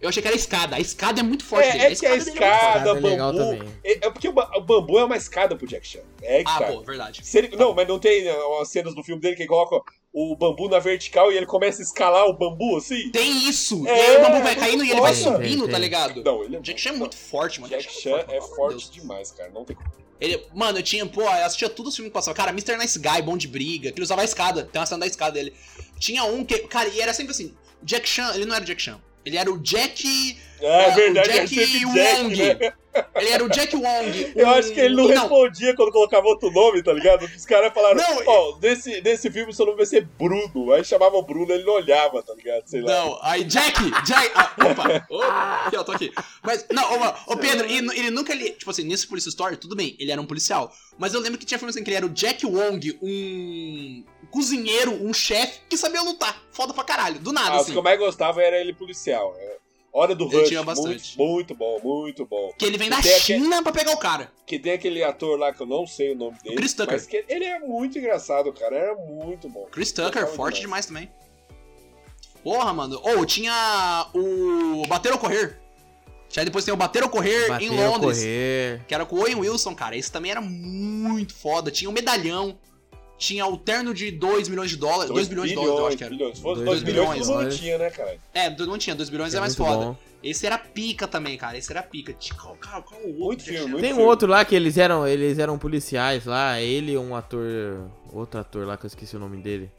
Eu achei que era a escada. A escada é muito forte É, dele. é que a é escada, é legal bambu. É, é porque o, ba- o bambu é uma escada pro Jack Chan. É que Ah, tá. pô, verdade. Se ele- não, mas não tem né, umas cenas do filme dele que ele coloca o bambu na vertical e ele começa a escalar o bambu assim? Tem isso! É, e aí o bambu vai muito caindo e ele vai subindo, Tem, tá tem. ligado? Não, ele é O Jack Chan é muito forte, mano. Jack Chan é forte demais, cara. Não tem Ele, mano, eu tinha, pô, eu assistia tudo os filmes que passavam. Cara, Mr. Nice Guy, bom de briga, que ele usava a escada. Tem uma cena da escada dele. Tinha um que, cara, e era sempre assim. Jack Chan, ele não era o Jack Chan. Ele era o Jack. É, é o verdade, é Jack sempre Wong. Jack, né? Ele era o Jack Wong. [LAUGHS] Eu um- acho que ele não e respondia quando colocava outro nome, tá ligado? Os caras falaram, Não, ó, nesse, nesse filme seu nome vai ser Bruno. Aí chamava o Bruno, ele não olhava, tá ligado? Sei lá. Não, aí Jack, Jack, ah, opa, opa, aqui ó, tô aqui. Mas, não, ô, ô Pedro, ele, ele nunca, ele, tipo assim, nesse Police Story, tudo bem, ele era um policial, mas eu lembro que tinha filme assim, que ele era o Jack Wong, um cozinheiro, um chefe, que sabia lutar, foda pra caralho, do nada, Ah, assim. que eu mais gostava era ele policial. é. Hora do Rush, tinha muito, bastante. muito bom, muito bom. Que ele vem da Tem aquele- China pra pegar o cara. Que tem aquele ator lá que eu não sei o nome dele. Chris Tucker. Mas que ele é muito engraçado, cara. Era muito bom. Chris Tucker, Gostava forte demais também. Porra, mano. Ou tinha o Bater ou Correr. Já depois tem o Bater ou Correr Bater em ou Londres. correr. Que era com o Owen Wilson, cara. Esse também era muito foda. Tinha o medalhão. Tinha o terno de 2 milhões de dólares. 2 bilhões de dólares, eu acho que era. bilhões. Se fosse Dois 2 bilhões, bilhões, todo mundo olha. tinha, né, cara? É, não tinha, 2 bilhões é, É mais foda. bom. Esse era pica também, cara. Esse era pica. Tinha- Qual, qual, qual o outro? Muito filme, muito Tem um filme. outro lá que eles eram, eles eram policiais lá, ele e um ator, outro ator lá que eu esqueci o nome dele.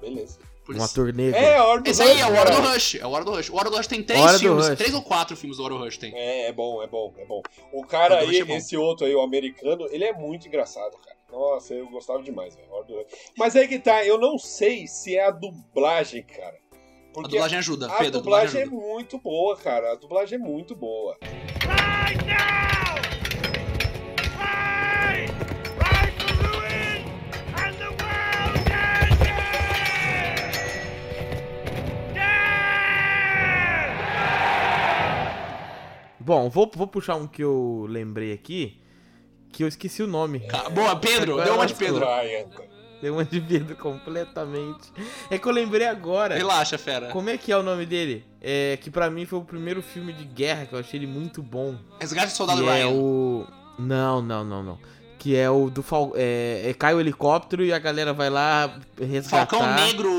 Beleza. Um ator negro. É, a hora do Esse aí Rush, é o Hora do. Rush. É o Hora do Rush. O Hora do Rush tem três Hora filmes. Rush. Três ou quatro filmes do Hora do Rush tem. É, é bom, é bom, é bom. O cara Hora do aí, é bom. esse outro aí, o americano, ele é muito engraçado, cara. Nossa, eu gostava demais, velho. Mas aí que tá, eu não sei se é a dublagem, cara. A dublagem ajuda. a Pedro, a dublagem dublagem é ajuda. muito boa, cara. A dublagem é muito boa. Right now! Right! Right for ruin and the world Bom, vou, vou puxar um que eu lembrei aqui, que eu esqueci o nome. Ca- Boa, Pedro. Agora Deu uma de. Pedro. Deu uma de Pedro completamente. É que eu lembrei agora. Relaxa, fera. Como é que é o nome dele? É que pra mim foi o primeiro filme de guerra que eu achei ele muito bom. Resgate do Soldado que é Ryan. o Não, não, não, não. Que é o do Fal... é, é cai o helicóptero e a galera vai lá resgatar. Falcão Negro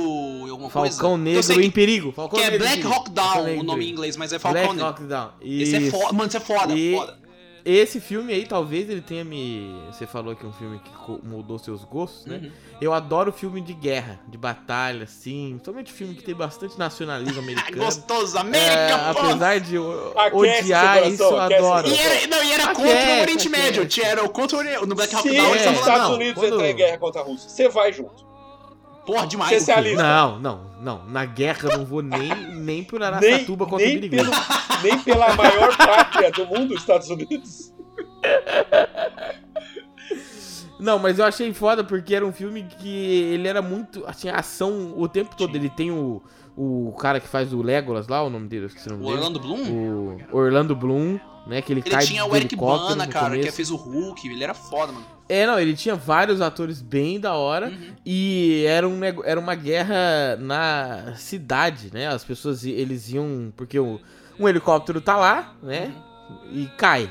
alguma coisa? Falcão Negro que, em perigo. Falcão que é Negro Black. Hawk Down o nome em inglês, mas é Falcão Black Negro. Hawk Down. Esse é Isso. foda. Mano, isso é foda, E- foda. Esse filme aí, talvez ele tenha me. Você falou que é um filme que mudou seus gostos, né? Uhum. Eu adoro filme de guerra, de batalha, assim. Somente filme que tem bastante nacionalismo Ah, [LAUGHS] americano. gostoso, É, América, pô! apesar de Aquece odiar isso, eu adoro. E era, não, e era Aquece, contra o Oriente aquece. Médio. Era contra o Oriente. No Black Hawk Down, eles é, Estados não, Unidos quando- entrar em guerra contra a Rússia, você vai junto. Porra, demais. Você se alista. Não, não, não. Na guerra eu não vou nem, nem por Nem, Araçatuba contra o nem, Birigui. pelo, nem pela maior pátria do mundo, os Estados Unidos. Não, mas eu achei foda porque era um filme que ele era muito. Assim, a ação o tempo todo. Ele tem o, o cara que faz o Legolas lá, o nome dele, eu esqueci o nome O dele. Orlando Bloom? O Orlando Bloom, né? Que ele, Ele cai tinha o Eric Bana, cara, que começo. fez o Hulk. Ele era foda, mano. É, não, ele tinha vários atores bem da hora. Uhum. E era, um, era uma guerra na cidade, né? As pessoas, eles iam... Porque o, um helicóptero tá lá, né? E cai.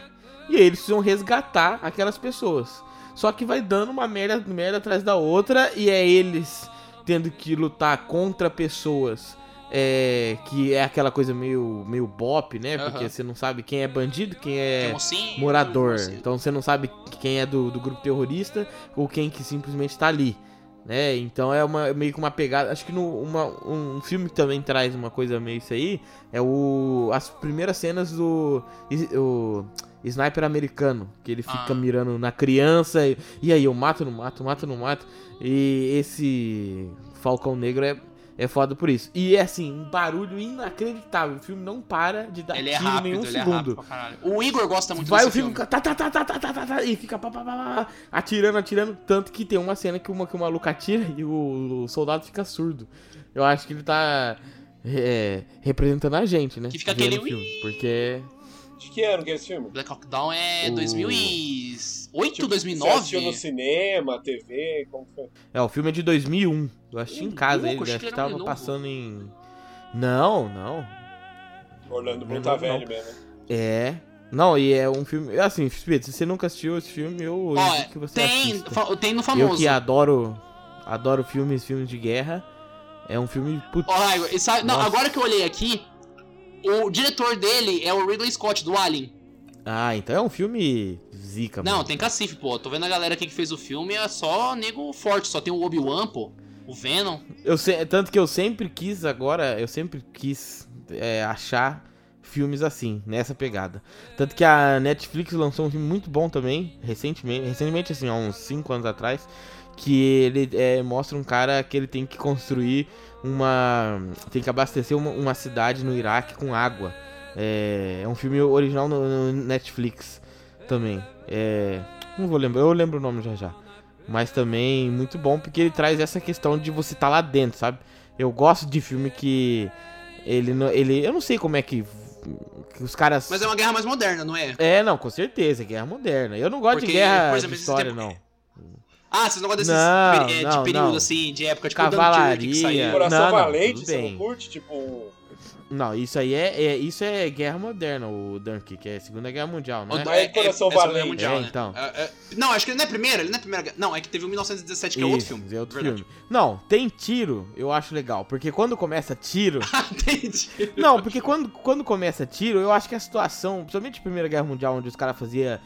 E aí eles precisam resgatar aquelas pessoas. Só que vai dando uma merda, merda atrás da outra. E é eles tendo que lutar contra pessoas... É, que é aquela coisa meio, meio bop, né? Porque Aham. você não sabe quem é bandido, quem é Tem mocinho, morador. mocinho. Então você não sabe quem é do, do grupo terrorista ou quem que simplesmente tá ali. Né? Então é uma, meio que uma pegada. Acho que no, uma, um filme que também traz uma coisa meio isso aí é o. As primeiras cenas do. O, sniper americano, que ele fica ah. mirando na criança e, e, aí eu mato, não mato, mato, não mato. E esse Falcão Negro é, é foda por isso. E é assim, um barulho inacreditável. O filme não para de dar ele é tiro é rápido, em um segundo. É o Igor gosta muito Vai o filme, filme. Tá, tá, tá, tá, tá, tá, tá, tá e fica pá, pá, pá, atirando, atirando. Tanto que tem uma cena que, uma, que o maluco atira e o, o soldado fica surdo. Eu acho que ele tá é, representando a gente, né? Que fica aquele filme, Porque de que ano que é esse filme? Black Hawk Down é O- 2008, Tipo, Você assistiu 2009? no cinema, TV, como foi? É, o filme é de 2001. Eu assisti em casa louco, ele, acho que tava passando em. Não, não. Orlando Bloom tá não. velho mesmo. É. Não, e é um filme. Assim, Pedro, se você nunca assistiu esse filme, eu Ó, indico que você tem, assista. tem no Eu famoso. que adoro. Adoro filmes, filmes de guerra. É um filme. Putz, Ó, Raigo, e sabe- não, agora que eu olhei aqui, o diretor dele é o Ridley Scott, do Alien. Ah, então é um filme zica, Não, mano. tem cacife, pô. Tô vendo a galera aqui que fez o filme, é só nego forte. Só tem o Obi-Wan, pô. O Venom. Eu Tanto que eu sempre quis agora, eu sempre quis é, achar filmes assim, nessa pegada. Tanto que a Netflix lançou um filme muito bom também, recentemente, recentemente assim, há uns 5 anos atrás, que ele é, mostra um cara que ele tem que construir uma... tem que abastecer uma, uma cidade no Iraque com água. É, é um filme original no, no Netflix também. É, não vou lembrar, eu lembro o nome já já. Mas também muito bom porque ele traz essa questão de você estar lá dentro, sabe? Eu gosto de filme que ele ele eu não sei como é que, que os caras Mas é uma guerra mais moderna, não é? É, não, com certeza, guerra moderna. Eu não gosto Porque, de guerra exemplo, de história tempo- não. Ah, vocês não gostam desses Não, é, não, de período, não. assim, de época, tipo Cavalaria. Coração Não, não, Valente, você não curte? Tipo, Não, isso aí é, é- isso é guerra moderna, o Dunkirk, é Segunda Guerra Mundial, não é? É Coração Segunda Valente. Guerra Mundial, É, né? então. É, é- não, acho que ele não é primeira, ele não é primeira. guerra- Não, é que teve o 1917, que é outro Isso, filme. é outro Verdade. filme. Não, tem tiro, eu acho legal, porque quando começa tiro... [LAUGHS] Entendi. Não, porque quando, quando começa tiro, eu acho que a situação, principalmente a Primeira Guerra Mundial, onde os caras faziam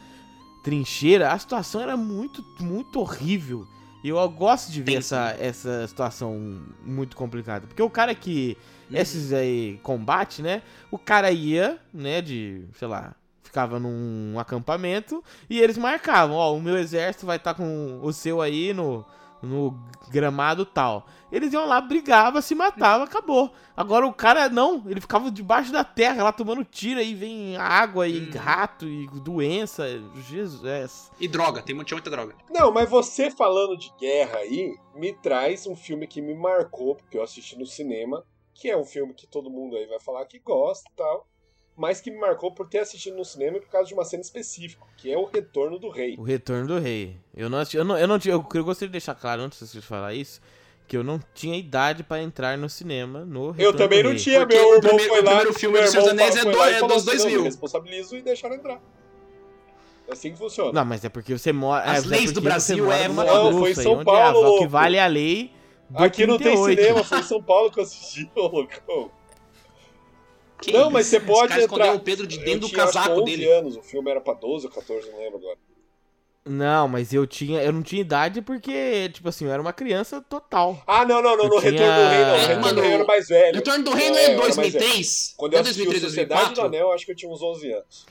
trincheira, a situação era muito, muito horrível. E eu gosto de ver essa, essa situação muito complicada. Porque o cara que. Uhum. Esses aí, combate, né? O cara ia, né, de, sei lá, ficava num acampamento e eles marcavam, ó, o meu exército vai estar com o seu aí no, no gramado tal. Eles iam lá, brigava, se matava, acabou. Agora o cara não, ele ficava debaixo da terra lá tomando tiro aí vem água e Hum. rato e doença. Jesus. E droga, tem tinha muita droga. Não, mas você falando de guerra aí, me traz um filme que me marcou, porque eu assisti no cinema, que é um filme que todo mundo aí vai falar que gosta e tal, mas que me marcou por ter assistido no cinema por causa de uma cena específica, que é o Retorno do Rei. O Retorno do Rei. Eu não assisti, eu não, eu não tinha, eu, eu gostaria de deixar claro antes de falar isso, que eu não tinha idade pra entrar no cinema no Retorno Eu também do não Rei. tinha, Porque meu o irmão primeiro- foi o lá, primeiro filme Senhor dos irmão Anéis é do- é dos assim, 2000. "Não, me responsabilizo e deixaram entrar. É assim que funciona. Não, mas é porque você mora. As é, leis é do Brasil você é uma- Não, foi em São é Paulo, a- O que vale é a lei. do Aqui não tem 38. cinema, foi em São Paulo que eu assisti, [LAUGHS] ô loucão. Que Não, mas você pode Os caras entrar. o Pedro de Eu dentro do tinha, casaco 11 dele. anos, o filme era pra 12 ou 14, não lembro agora. Não, mas eu tinha. Eu não tinha idade porque, tipo assim, eu era uma criança total. Ah, não, não, não, Eu no tinha- Retorno do Rei não, É, o Retorno mano, do Rei eu era mais velho. Retorno do Rei não É, é eu era mais velho. 2003? Quando Não eu é assisti o 2003, Sociedade do 2004? Anel, eu acho que eu tinha uns 11 anos.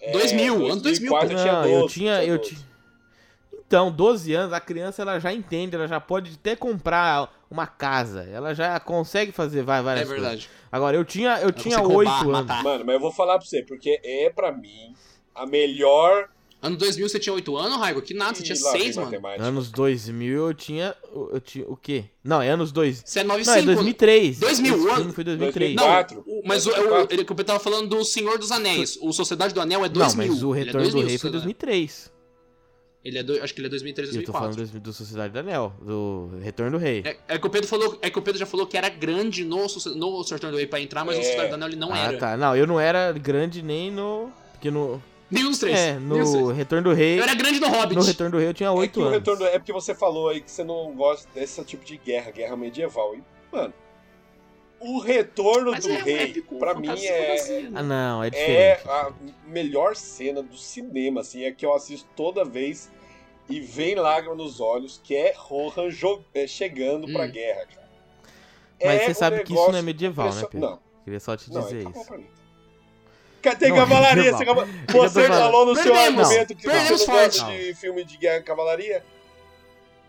É, 2000, ano 2000, 2004 eu tinha não, 12. eu tinha. Eu 12. tinha. Então, 12 anos, a criança ela já entende, ela já pode até comprar uma casa. Ela já consegue fazer vai- É várias coisas. verdade. Agora, eu tinha, eu tinha consegue 8 roubar, anos. matar. Mano, mas eu vou falar pra você, porque é pra mim a melhor. Ano 2000 você tinha 8 anos, Raigo? Que nada, você tinha 6, mano. matemática. Anos 2000 eu tinha. Eu tinha o quê? Não, é anos 2000. Você é Não, 95. é 2003. 2000, Esse o ano- foi 2003. Não, 2004. o- mas o, o, ele, que eu tava falando do Senhor dos Anéis. O Sociedade do Anel é 2000. Não, mas o é Retorno 2000, do Rei foi Sociedade. 2003. Ele é do, acho que ele é 2003, Eu tô falando 2004. do, do Sociedade do Anel, do Retorno do Rei. É, é que o Pedro falou, é que o Pedro já falou que era grande no, no Retorno do Rei pra entrar, mas É. no Sociedade do Anel ele não ah, era. tá. Não, eu não era grande nem no. Porque no. Nenhum dos três. É, no Retorno do Rei. Eu era grande no Hobbit. No Retorno do Rei eu tinha É 8 que o anos. retorno é porque você falou aí que você não gosta desse tipo de guerra, guerra medieval. E, mano, o retorno Mas do é rei, épico, pra mim, é? Ah, não, é é diferente. a melhor cena do cinema, assim, é que eu assisto toda vez e vem lágrima nos olhos, que é Rohan é, chegando pra Hum. guerra, cara. Mas É você sabe que isso não é medieval, né, Pedro? Não, Queria só te não, dizer isso. pra Tem Não, cavalaria, medieval. você, você falou no seu argumento que perdemos você não gosta de filme de guerra e cavalaria.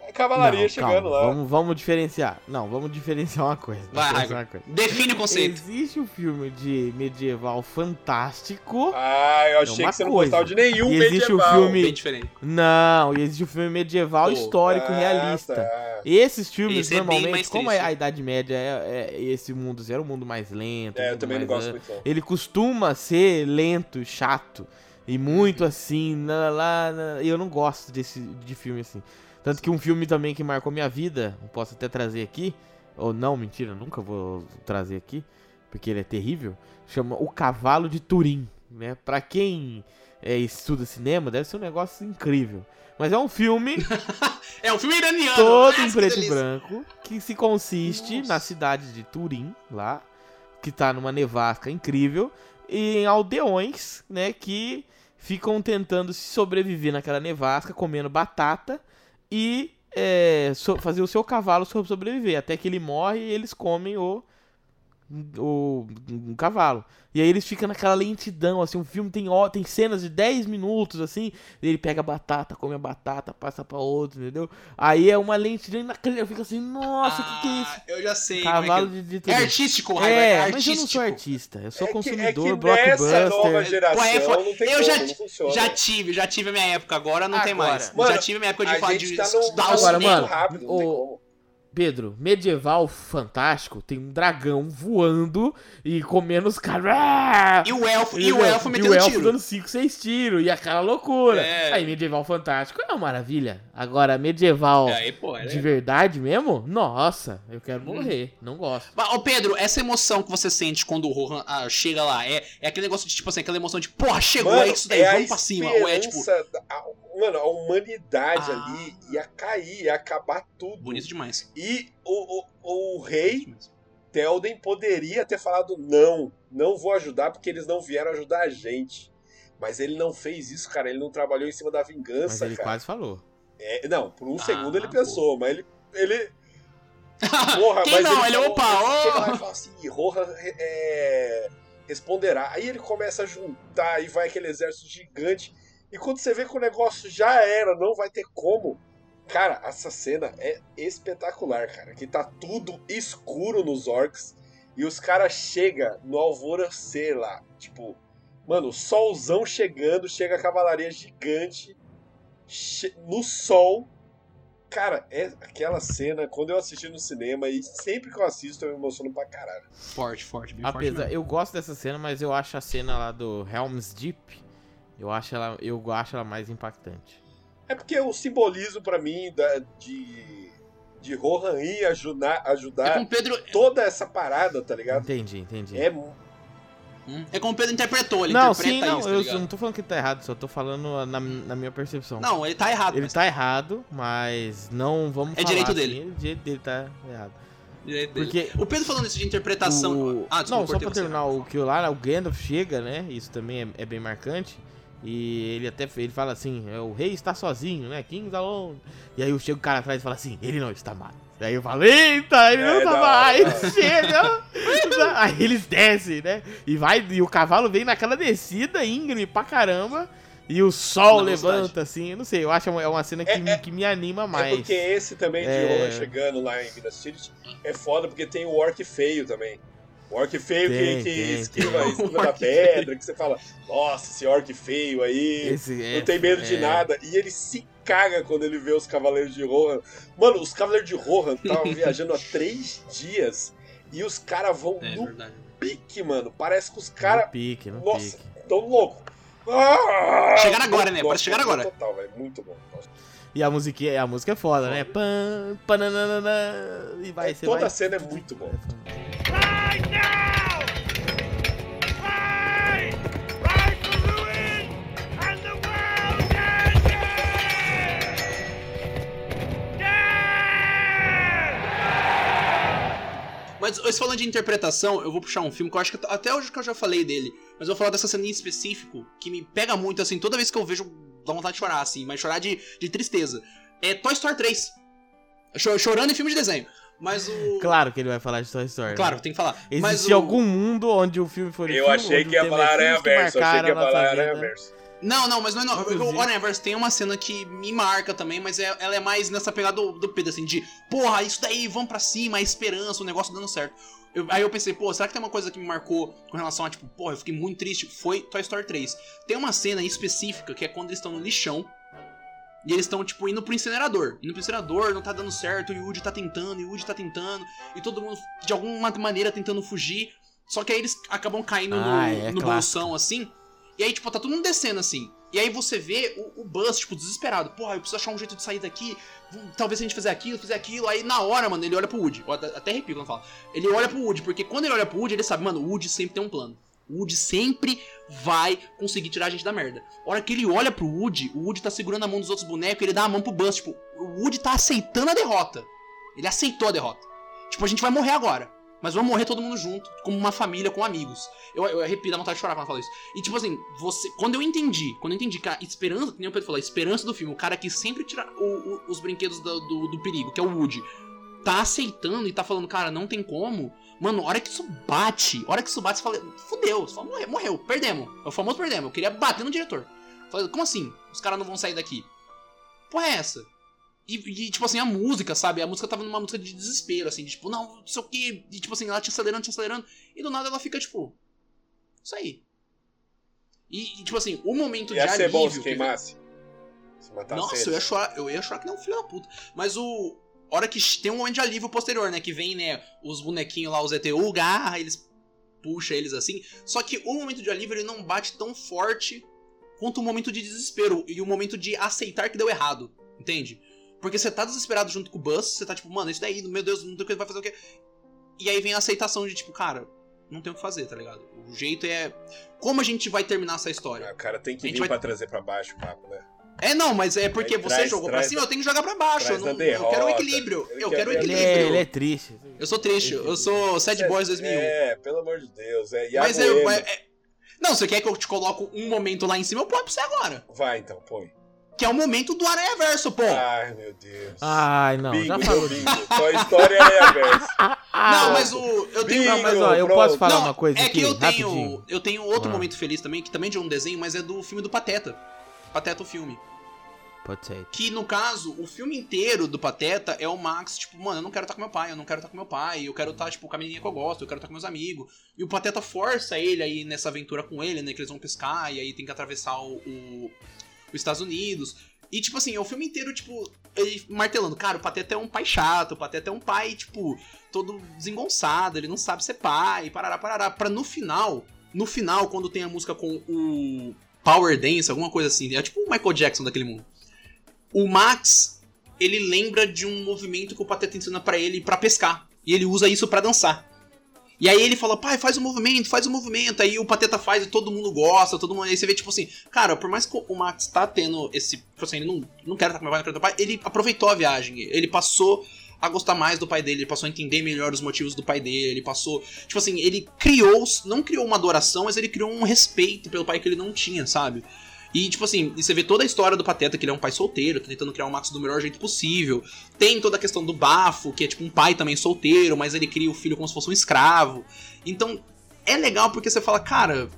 É cavalaria Não, chegando calma, lá. Vamos, vamos diferenciar. Não, vamos diferenciar uma coisa. Vai, uma coisa. Define o conceito. Existe um filme de medieval fantástico. Ah, eu achei É uma que você não coisa. gostava de nenhum E existe o medieval. filme- Bem diferente. Não, e existe o filme medieval Pô, histórico Ah, realista. tá. Esses filmes, Esse é normalmente, mais como triste. a Idade Média é, é- esse mundo era um mundo mais lento. um É, eu também não gosto é, muito. não. Ele costuma ser lento, chato. E muito assim, lá, lá, lá, e eu não gosto desse de filme assim. Tanto que um filme também que marcou minha vida, posso até trazer aqui, ou não, mentira, nunca vou trazer aqui, porque ele é terrível, chama O Cavalo de Turim, né? Pra quem é, estuda cinema, deve ser um negócio incrível. Mas é um filme [LAUGHS] É um filme iraniano. todo Nossa, em que preto e branco, que se consiste Nossa. na cidade de Turim, lá, que tá numa nevasca incrível, e em aldeões, né, que ficam tentando se sobreviver naquela nevasca, comendo batata e é, so- fazer o seu cavalo so- sobreviver, até que ele morre e eles comem o o um cavalo. E aí eles ficam naquela lentidão, assim, o filme tem, ó, tem cenas de 10 minutos, assim, ele pega a batata, come a batata, passa pra outro, entendeu? Aí é uma lentidão inacreditável, fica assim, nossa, o que, que é isso? Ah, Eu já sei. Cavalo como é, de, de que é. é artístico. É, É, mas eu artístico. não sou artista, eu sou É que- consumidor, é que nessa nova blockbuster. geração Pô, é fo- não tem eu como, já, funciona. já tive, já tive a minha época, agora não tem Agora. mais. Mano, já tive a minha época de falar de tá num estudar o Agora, cinema. mano, rápido, não tem o- como. Pedro, medieval fantástico, tem um dragão voando e comendo os caras. E o elfo, e o elfo E metendo o elfo tiro. dando 5, 6 tiros, e aquela loucura. É. Aí, medieval fantástico é uma maravilha. Agora, medieval Aí, pô, é. de verdade mesmo? Nossa, eu quero morrer. Não gosto. Mas, Ô Pedro, essa emoção que você sente quando o Rohan ah, chega lá, é, é aquele negócio de, tipo assim, aquela emoção de, porra, chegou, é isso daí, a vamos pra cima. Ou é, tipo, da- mano, a humanidade Ah. ali ia cair, ia acabar tudo. bonito demais. E o, o, o rei. Telden poderia ter falado não, não vou ajudar porque eles não vieram ajudar a gente. Mas ele não fez isso, cara. Ele não trabalhou em cima da Mas vingança, ele cara. quase falou. É, não, por um Ah, segundo ele pô. pensou, mas ele. ele [LAUGHS] porra, Quem mas não? Ele, falou- opa, Chega ó. lá e fala assim: Rohan é, responderá. Aí ele começa a juntar e vai aquele exército gigante. E quando você vê que o negócio já era, não vai ter como. Cara, essa cena é espetacular, cara. Que tá tudo escuro nos orcs. E os caras chegam no alvorecer lá. Tipo, mano, solzão chegando, chega a cavalaria gigante. che- no sol. Cara, é aquela cena, quando eu assisti no cinema, e sempre que eu assisto, eu me emociono pra caralho. Forte, forte, bem forte Apesar, mesmo. eu gosto dessa cena, mas eu acho a cena lá do Helm's Deep, eu acho ela, eu acho ela mais impactante. É porque o simbolismo pra mim da, de, de Rohan ir ajudar, É ajudar o Pedro, toda essa parada, tá ligado? Entendi, entendi. É, hum, é como o Pedro interpretou, ele não, interpreta sim, não, isso, tá eu ligado? não tô falando que tá errado, só tô falando na, na minha percepção. Não, ele tá errado. Ele mas tá errado, mas não vamos É falar direito assim, dele. O direito dele tá errado. direito dele. Porque O Pedro falando isso de interpretação. o... Ah, desculpa, não, só pra terminar o que lá, o Gandalf chega, né? Isso também é, é bem marcante. E ele até ele fala assim, é, o rei está sozinho, né? King's alone. E aí chega o cara atrás e fala assim, ele não está mais. Aí eu falo, eita, ele É, não tá hora, mais, [LAUGHS] chega. [LAUGHS] aí eles descem, né? E vai, e o cavalo vem naquela descida íngreme pra caramba. E o sol Na velocidade. levanta, assim, eu não sei, eu acho é uma cena que, É, é- que me anima mais. é porque esse também de É. Chegando lá em Minas Tirith é foda porque tem o orc feio também. O orc feio Tem, que, que tem, esquiva, [LAUGHS] tem. esquiva da pedra, que você fala, nossa, esse orc feio aí. Esse é- não tem medo de é- nada. E ele se caga quando ele vê os Cavaleiros de Rohan. Mano, os Cavaleiros de Rohan estavam [LAUGHS] viajando há três dias e os caras vão É no verdade. pique, mano. Parece que os No caras pique, no Nossa, pique. tão loucos. Ah! Chegaram agora, né? Nossa, Parece chegar agora. Total, velho. Muito bom. Nossa. E a musiquinha, a música é foda, né? Pam, pananana, e vai, você Toda vai... a cena é muito boa. Now! Rise! Rise to ruin and the world! Mas você falando de interpretação, eu vou puxar um filme que eu acho que até hoje que eu já falei dele, mas eu vou falar dessa cena em específico, que me pega muito, assim, toda vez que eu vejo, dá vontade de chorar, assim, mas chorar de, de tristeza. É Toy Story 3. Cho- Chorando em filme de desenho. Mas o. [LAUGHS] Claro que ele vai falar de Toy Story. Claro, né? tem que falar. mas Existe o... algum mundo onde o filme foi Eu filme, achei que o ia falar é Aranha Verso. Eu achei que ia falar Aranha. Verso. Não, não, mas não é não. O Universe tem uma cena que me marca também, mas é- ela é mais nessa pegada do, do Pedro, assim, de porra, isso daí, vamos pra cima, a esperança, o negócio dando certo. Eu- aí eu pensei, pô, será que tem uma coisa que me marcou com relação a, tipo, porra, eu fiquei muito triste? Foi Toy Story 3. Tem uma cena específica que é quando eles estão no lixão. E eles estão, tipo, indo pro incinerador. Indo pro incinerador, não tá dando certo, e o Woody tá tentando, e o Woody tá tentando, e todo mundo, de alguma maneira, tentando fugir. Só que aí eles acabam caindo no, Ah, é no bolsão, assim. E aí, tipo, tá todo mundo descendo, assim. E aí você vê o, o Buzz, tipo, desesperado. Porra, eu preciso achar um jeito de sair daqui. Hum, Talvez se a gente fizer aquilo, fizer aquilo. Aí na hora, mano, ele olha pro Woody. Eu até arrepio quando fala. Ele olha pro Woody, porque quando ele olha pro Woody, ele sabe, mano, o Woody sempre tem um plano. O Woody sempre vai conseguir tirar a gente da merda. A hora que ele olha pro Woody, o Woody tá segurando a mão dos outros bonecos e ele dá a mão pro Buzz. Tipo, o Woody tá aceitando a derrota. Ele aceitou a derrota. Tipo, a gente vai morrer agora. Mas vamos morrer todo mundo junto, como uma família, com amigos. Eu, eu arrepio, dá vontade de chorar quando eu falo isso. E tipo assim, você. Quando eu entendi, quando eu entendi que a esperança, que nem o Pedro falou, a esperança do filme, o cara que sempre tira o- o- os brinquedos do, do, do perigo, que é o Woody, tá aceitando e tá falando, cara, não tem como. Mano, hora que isso bate, hora que isso bate, você fala, fudeu, você fala, morreu, morreu, perdemos. É o famoso perdemos. Eu queria bater no diretor. Falei, como assim? Os caras não vão sair daqui? Porra é essa? E, e, tipo assim, a música, sabe? A música tava numa música de desespero, assim, de, tipo, não, não sei o que. E tipo assim, ela te acelerando, te acelerando. E do nada ela fica, tipo. Isso aí. E, e, tipo assim, o momento Ia de ser bom se alívio que- queimasse. Se matasse Nossa, eles. eu ia chorar, eu ia chorar que nem um filho da puta. Mas o. hora que tem um momento de alívio posterior, né? Que vem, né, os bonequinhos lá, os ETU, garra, eles puxa eles assim. Só que o momento de alívio ele não bate tão forte quanto o momento de desespero e o momento de aceitar que deu errado, entende? Porque você tá desesperado junto com o Buzz, você tá tipo, mano, isso daí, meu Deus, não tem o que vai fazer o quê? E aí vem a aceitação de tipo, cara, não tem o que fazer, tá ligado? O jeito é. Como a gente vai terminar essa história? Ah, o cara tem que vir vai- pra trazer pra baixo o papo, né? É, não, mas é porque Aí você traz- jogou traz- pra cima, eu tenho que jogar pra baixo. Eu, traz não, eu quero o equilíbrio. Ele Eu quer quero o a Ele equilíbrio. é, ele é triste. Eu sou triste, eu sou Sad Boys 2001. É, pelo amor de Deus. É Mas é, é- é- Não, você quer que eu te coloque um momento lá em cima? Eu ponho pra você agora. Vai então, põe. Que é o momento do Aranha Verso, pô. Ai, meu Deus. Ai, não, bingo, já falou. bingo. História é a verso. [LAUGHS] não, mas o. Eu tenho. Bingo, Não, mas ó, eu pronto. posso falar Não, uma coisa é aqui, que eu tenho. rapidinho. Eu tenho outro Ah. momento feliz também, que também é de um desenho, mas é do filme do Pateta. Pateta o filme. Pode ser. Que no caso, o filme inteiro do Pateta é o Max, tipo, mano, eu não quero estar com meu pai, eu não quero estar com meu pai, eu quero estar, tipo, com a menininha que eu gosto, eu quero estar com meus amigos. E o Pateta força ele aí nessa aventura com ele, né? Que eles vão pescar e aí tem que atravessar o, o- os Estados Unidos. E, tipo assim, é o filme inteiro, tipo, ele martelando, cara, o Pateta é um pai chato, o Pateta é um pai, tipo, todo desengonçado, ele não sabe ser pai, parará, parará. Pra no final, no final, quando tem a música com o Power Dance, alguma coisa assim, é tipo o Michael Jackson daquele mundo. O Max, ele lembra de um movimento que o Pateta ensina pra ele pra pescar. E ele usa isso pra dançar. E aí ele fala, pai, faz o movimento, faz o movimento. Aí o Pateta faz e todo mundo gosta, todo mundo. Aí você vê, tipo assim, cara, por mais que o Max tá tendo esse. Tipo assim, ele não, não quer estar com meu pai, não estar com meu pai, ele aproveitou a viagem. Ele passou a gostar mais do pai dele, ele passou a entender melhor os motivos do pai dele, ele passou. Tipo assim, ele criou. Não criou uma adoração, mas ele criou um respeito pelo pai que ele não tinha, sabe? E, tipo assim, você vê toda a história do Pateta, que ele é um pai solteiro, tá tentando criar o Max do melhor jeito possível. Tem toda a questão do bafo, que é tipo um pai também solteiro, mas ele cria o filho como se fosse um escravo. Então, é legal porque você fala, cara.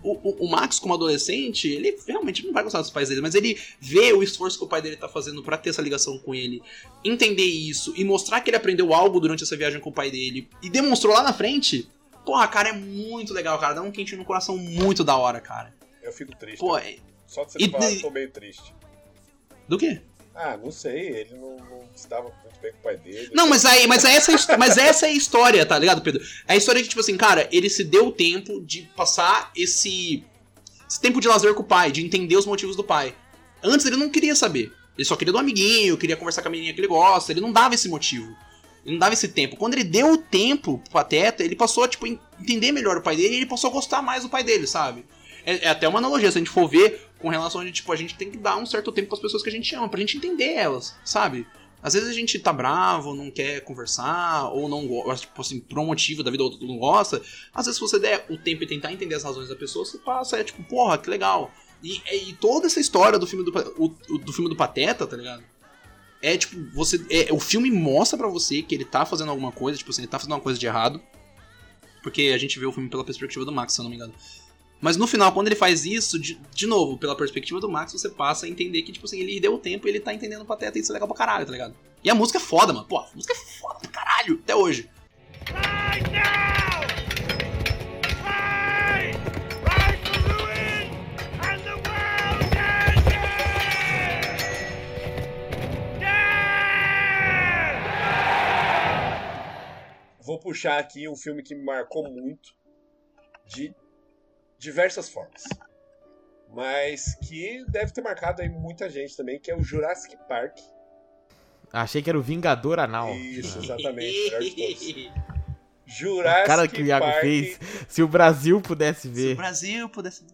O, o- o Max, como adolescente, ele realmente não vai gostar dos pais dele, mas ele vê o esforço que o pai dele tá fazendo pra ter essa ligação com ele, entender isso e mostrar que ele aprendeu algo durante essa viagem com o pai dele e demonstrou lá na frente. Porra, cara, é muito legal, cara. Dá um quentinho no coração muito da hora, cara. Eu fico triste. Pô, é... Só de você e- falar, eu tô meio triste. do quê? Ah, não sei, ele não, não se dava muito bem com o pai dele. Não, mas aí, mas essa, é mas essa é a história, tá ligado, Pedro? É a história que, tipo assim, cara, ele se deu o tempo de passar esse, esse tempo de lazer com o pai, de entender os motivos do pai. Antes ele não queria saber. Ele só queria do amiguinho, queria conversar com a menina que ele gosta, ele não dava esse motivo. Ele não dava esse tempo. Quando ele deu o tempo pro Pateta, ele passou a, tipo, en- entender melhor o pai dele e ele passou a gostar mais do pai dele, sabe? É, é até uma analogia, se a gente for ver com relação a, tipo, a gente tem que dar um certo tempo pras pessoas que a gente ama, pra gente entender elas, sabe? Às vezes a gente tá bravo, não quer conversar, ou não gosta, tipo assim, por um motivo da vida ou não gosta. Às vezes, se você der o tempo e tentar entender as razões da pessoa, você passa, é tipo, porra, que legal. E, e toda essa história do filme do, o- do filme do Pateta, tá ligado? É tipo, você. É, o filme mostra pra você que ele tá fazendo alguma coisa, tipo assim, ele tá fazendo uma coisa de errado. Porque a gente vê o filme pela perspectiva do Max, se eu não me engano. Mas no final, quando ele faz isso, de, de novo, pela perspectiva do Max, você passa a entender que, tipo assim, ele deu o tempo e ele tá entendendo o Pateta e isso é legal pra caralho, tá ligado? E a música é foda, mano. Pô, a música é foda pra caralho, até hoje. Vou puxar aqui um filme que me marcou muito, de diversas formas. Mas que deve ter marcado aí muita gente também, que é o Jurassic Park. Achei que era o Vingador Anal. Isso, [LAUGHS] exatamente. melhor de todos. [LAUGHS] O Jurassic cara que o Iago Park. fez. Se o Brasil pudesse Se o ver. Brasil pudesse.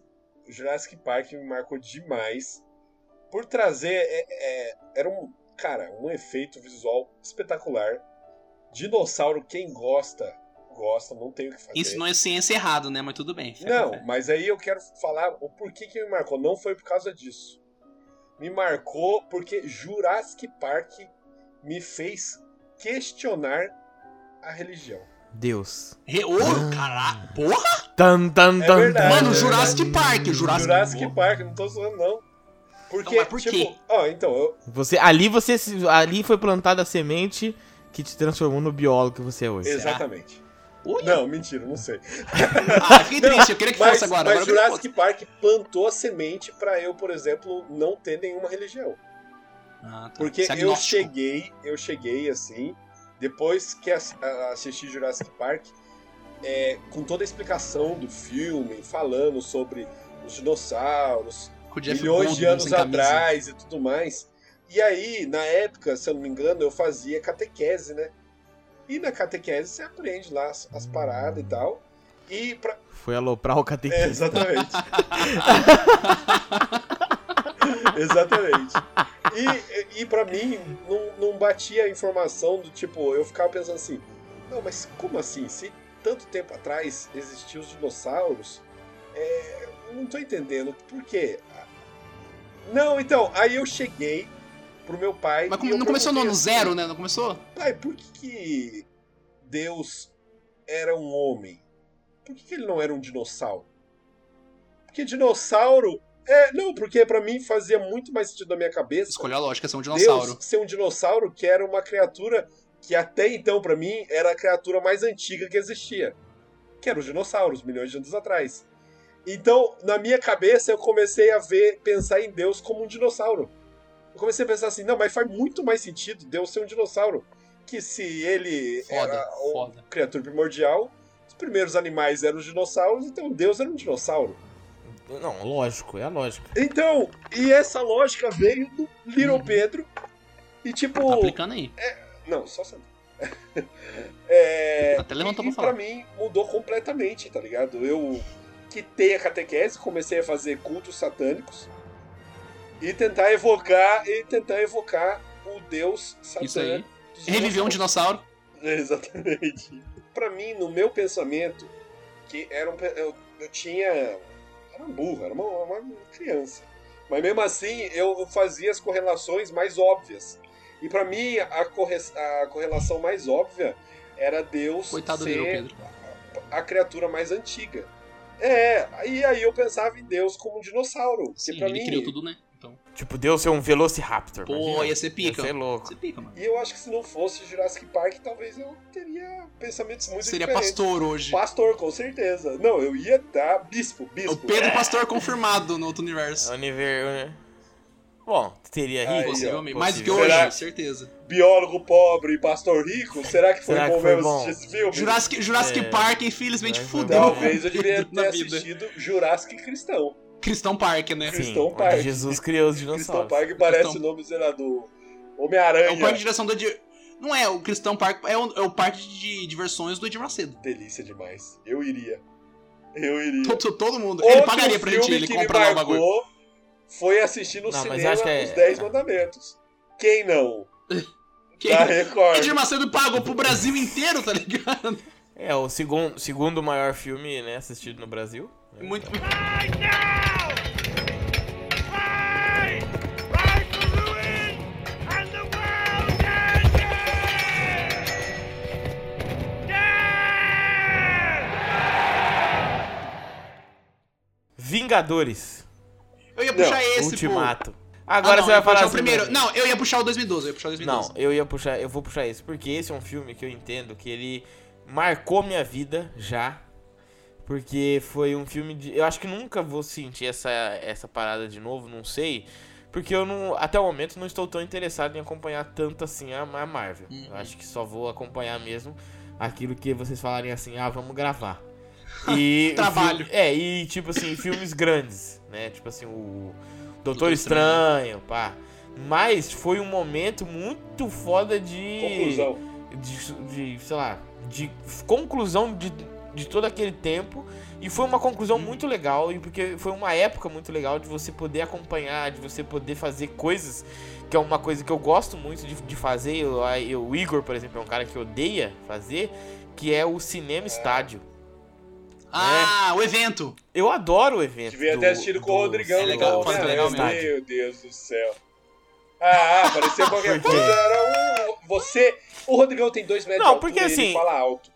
Jurassic Park me marcou demais por trazer é, é, era um cara um efeito visual espetacular dinossauro quem gosta gosta não tem o que fazer Isso não é ciência errado, né? Mas tudo bem. fé, não fé. mas aí eu quero falar o porquê que me marcou não foi por causa disso me marcou porque Jurassic Park me fez questionar a religião Deus. Re... Ô, caralho. Porra! Tan, tan, É verdade. Mano, tan. Jurassic Park. Jurassic, Jurassic Park não tô zoando não porque Não, mas por tipo quê? ó então eu, Você, ali você ali foi plantada a semente que te transformou no biólogo que você é hoje. exatamente Olha. não mentira não sei [LAUGHS] Ah, fiquei triste. Eu queria que Mas, fosse agora. mas agora que Jurassic Park plantou a semente pra eu, por exemplo, não ter nenhuma religião. Ah, tá. Porque é eu cheguei, eu cheguei assim, depois que assisti Jurassic Park, é, com toda a explicação do filme, falando sobre os dinossauros, milhões de anos atrás e tudo mais. E aí, na época, se eu não me engano, eu fazia catequese, né? E na catequese você aprende lá as, as paradas e tal. E pra, Foi aloprar o é, catequista. exatamente. [LAUGHS] exatamente. E, e pra mim, não, não batia a informação do tipo, eu ficava pensando assim, não, mas como assim? Se tanto tempo atrás existiam os dinossauros, é, não tô entendendo. Por quê? Não, então, aí eu cheguei pro meu pai. Mas não começou no ano assim, zero, né? Não começou? Pai, por que, que Deus era um homem? Por que, que ele não era um dinossauro? Porque dinossauro. É, não, porque pra mim fazia muito mais sentido na minha cabeça. Escolheu a lógica, ser um dinossauro. Deus ser um dinossauro que era uma criatura que até então, pra mim, era a criatura mais antiga que existia. Que eram os dinossauros, milhões de anos atrás. Então, na minha cabeça, eu comecei a ver, pensar em Deus como um dinossauro. Eu comecei a pensar assim, não, mas faz muito mais sentido Deus ser um dinossauro. Que se ele Foda, era uma foda. criatura primordial, os primeiros animais eram os dinossauros, então Deus era um dinossauro. Não, lógico, é a lógica. Então, e essa lógica veio do Little Uhum. Pedro. E tipo. Tá aplicando aí. Não, só sendo. [LAUGHS] é, Até levantou e, pra falar. pra mim mudou completamente, tá ligado? Eu quitei a catequese, comecei a fazer cultos satânicos e tentar evocar e tentar evocar o deus Isso aí. Reviveu um dinossauro. [LAUGHS] Exatamente. Pra mim, no meu pensamento, que era um, eu, eu tinha. Era um burro, era uma, uma criança. Mas mesmo assim, eu fazia as correlações mais óbvias. E pra mim, a, corre, a correlação mais óbvia era Deus Coitado do ser Pedro. a criatura mais antiga. É, e aí eu pensava em Deus como um dinossauro. Sim, pra ele mim, criou tudo, né? Tipo, Deus ser um Velociraptor. Pô, imagina? ia ser pica. Ia ser louco. Você pica, mano. E eu acho que se não fosse Jurassic Park, talvez eu teria pensamentos muito Seria diferentes. pastor hoje. Pastor, com certeza. Não, eu ia dar bispo, bispo. O Pedro Pastor confirmado no outro universo. Univer... Bom, teria rico. Possivelmente. Mais do que hoje, Será? certeza. Biólogo pobre e pastor rico? Será que foi Será bom que foi mesmo bom? assistir esse filme? Jurassic, Jurassic É. Park, infelizmente, fudeu. Talvez eu Pedro [LAUGHS] ter assistido Jurassic Cristão. Cristão Park, né? Sim. Cristão Park. Jesus criou os Cristão dinossauros. Park parece Cristão- o nome, sei lá, do É o Homem-Aranha. parque de direção do Edir... Não é, o Cristão Park é o, é o parque de diversões do Edir Macedo. Delícia demais. Eu iria. Eu iria. Todo, todo mundo. ele Outro pagaria pra gente filme ele comprar o bagulho. foi assistir no Não, cinema é- Os Dez Mandamentos. Quem não? [LAUGHS] Que- Da Record. Edir Macedo pagou pro Brasil inteiro, tá ligado? É, o segundo, segundo maior filme, né, assistido no Brasil. Muito. Fight now! Vingadores. Eu ia Não, puxar esse, Ultimato. pô. Agora Ah, não, você vai falar puxar o assim, primeiro. né? Não, eu ia puxar o 2012. Eu ia puxar o Não, 2012. eu ia puxar, eu vou puxar esse, porque esse é um filme que eu entendo que ele marcou minha vida já. Porque foi um filme de. Eu acho que nunca vou sentir essa, essa parada de novo, não sei. Porque eu não. Até o momento não estou tão interessado em acompanhar tanto assim a, a Marvel. Uhum. Eu acho que só vou acompanhar mesmo aquilo que vocês falarem assim, ah, vamos gravar. [LAUGHS] E Trabalho. filme- é, e tipo assim, filmes grandes, né? Tipo assim, o Doutor Estranho, pá. Mas foi um momento muito foda de. Conclusão. De, de, sei lá, de conclusão de, de todo aquele tempo. E foi uma conclusão muito legal, e porque foi uma época muito legal de você poder acompanhar, de você poder fazer coisas, que é uma coisa que eu gosto muito de, de fazer. Eu, eu- o Igor, por exemplo, é um cara que odeia fazer, que é o cinema estádio. Ah, o evento. Eu adoro o evento. Devia do- ter assistido com o do- Rodrigão. É legal, do Homem-Aranha. legal mesmo. Meu Deus do céu. Ah, ah, parecia qualquer coisa. Era um. Você. O Rodrigão tem dois metros Não, de altura porque e ele assim- fala alto.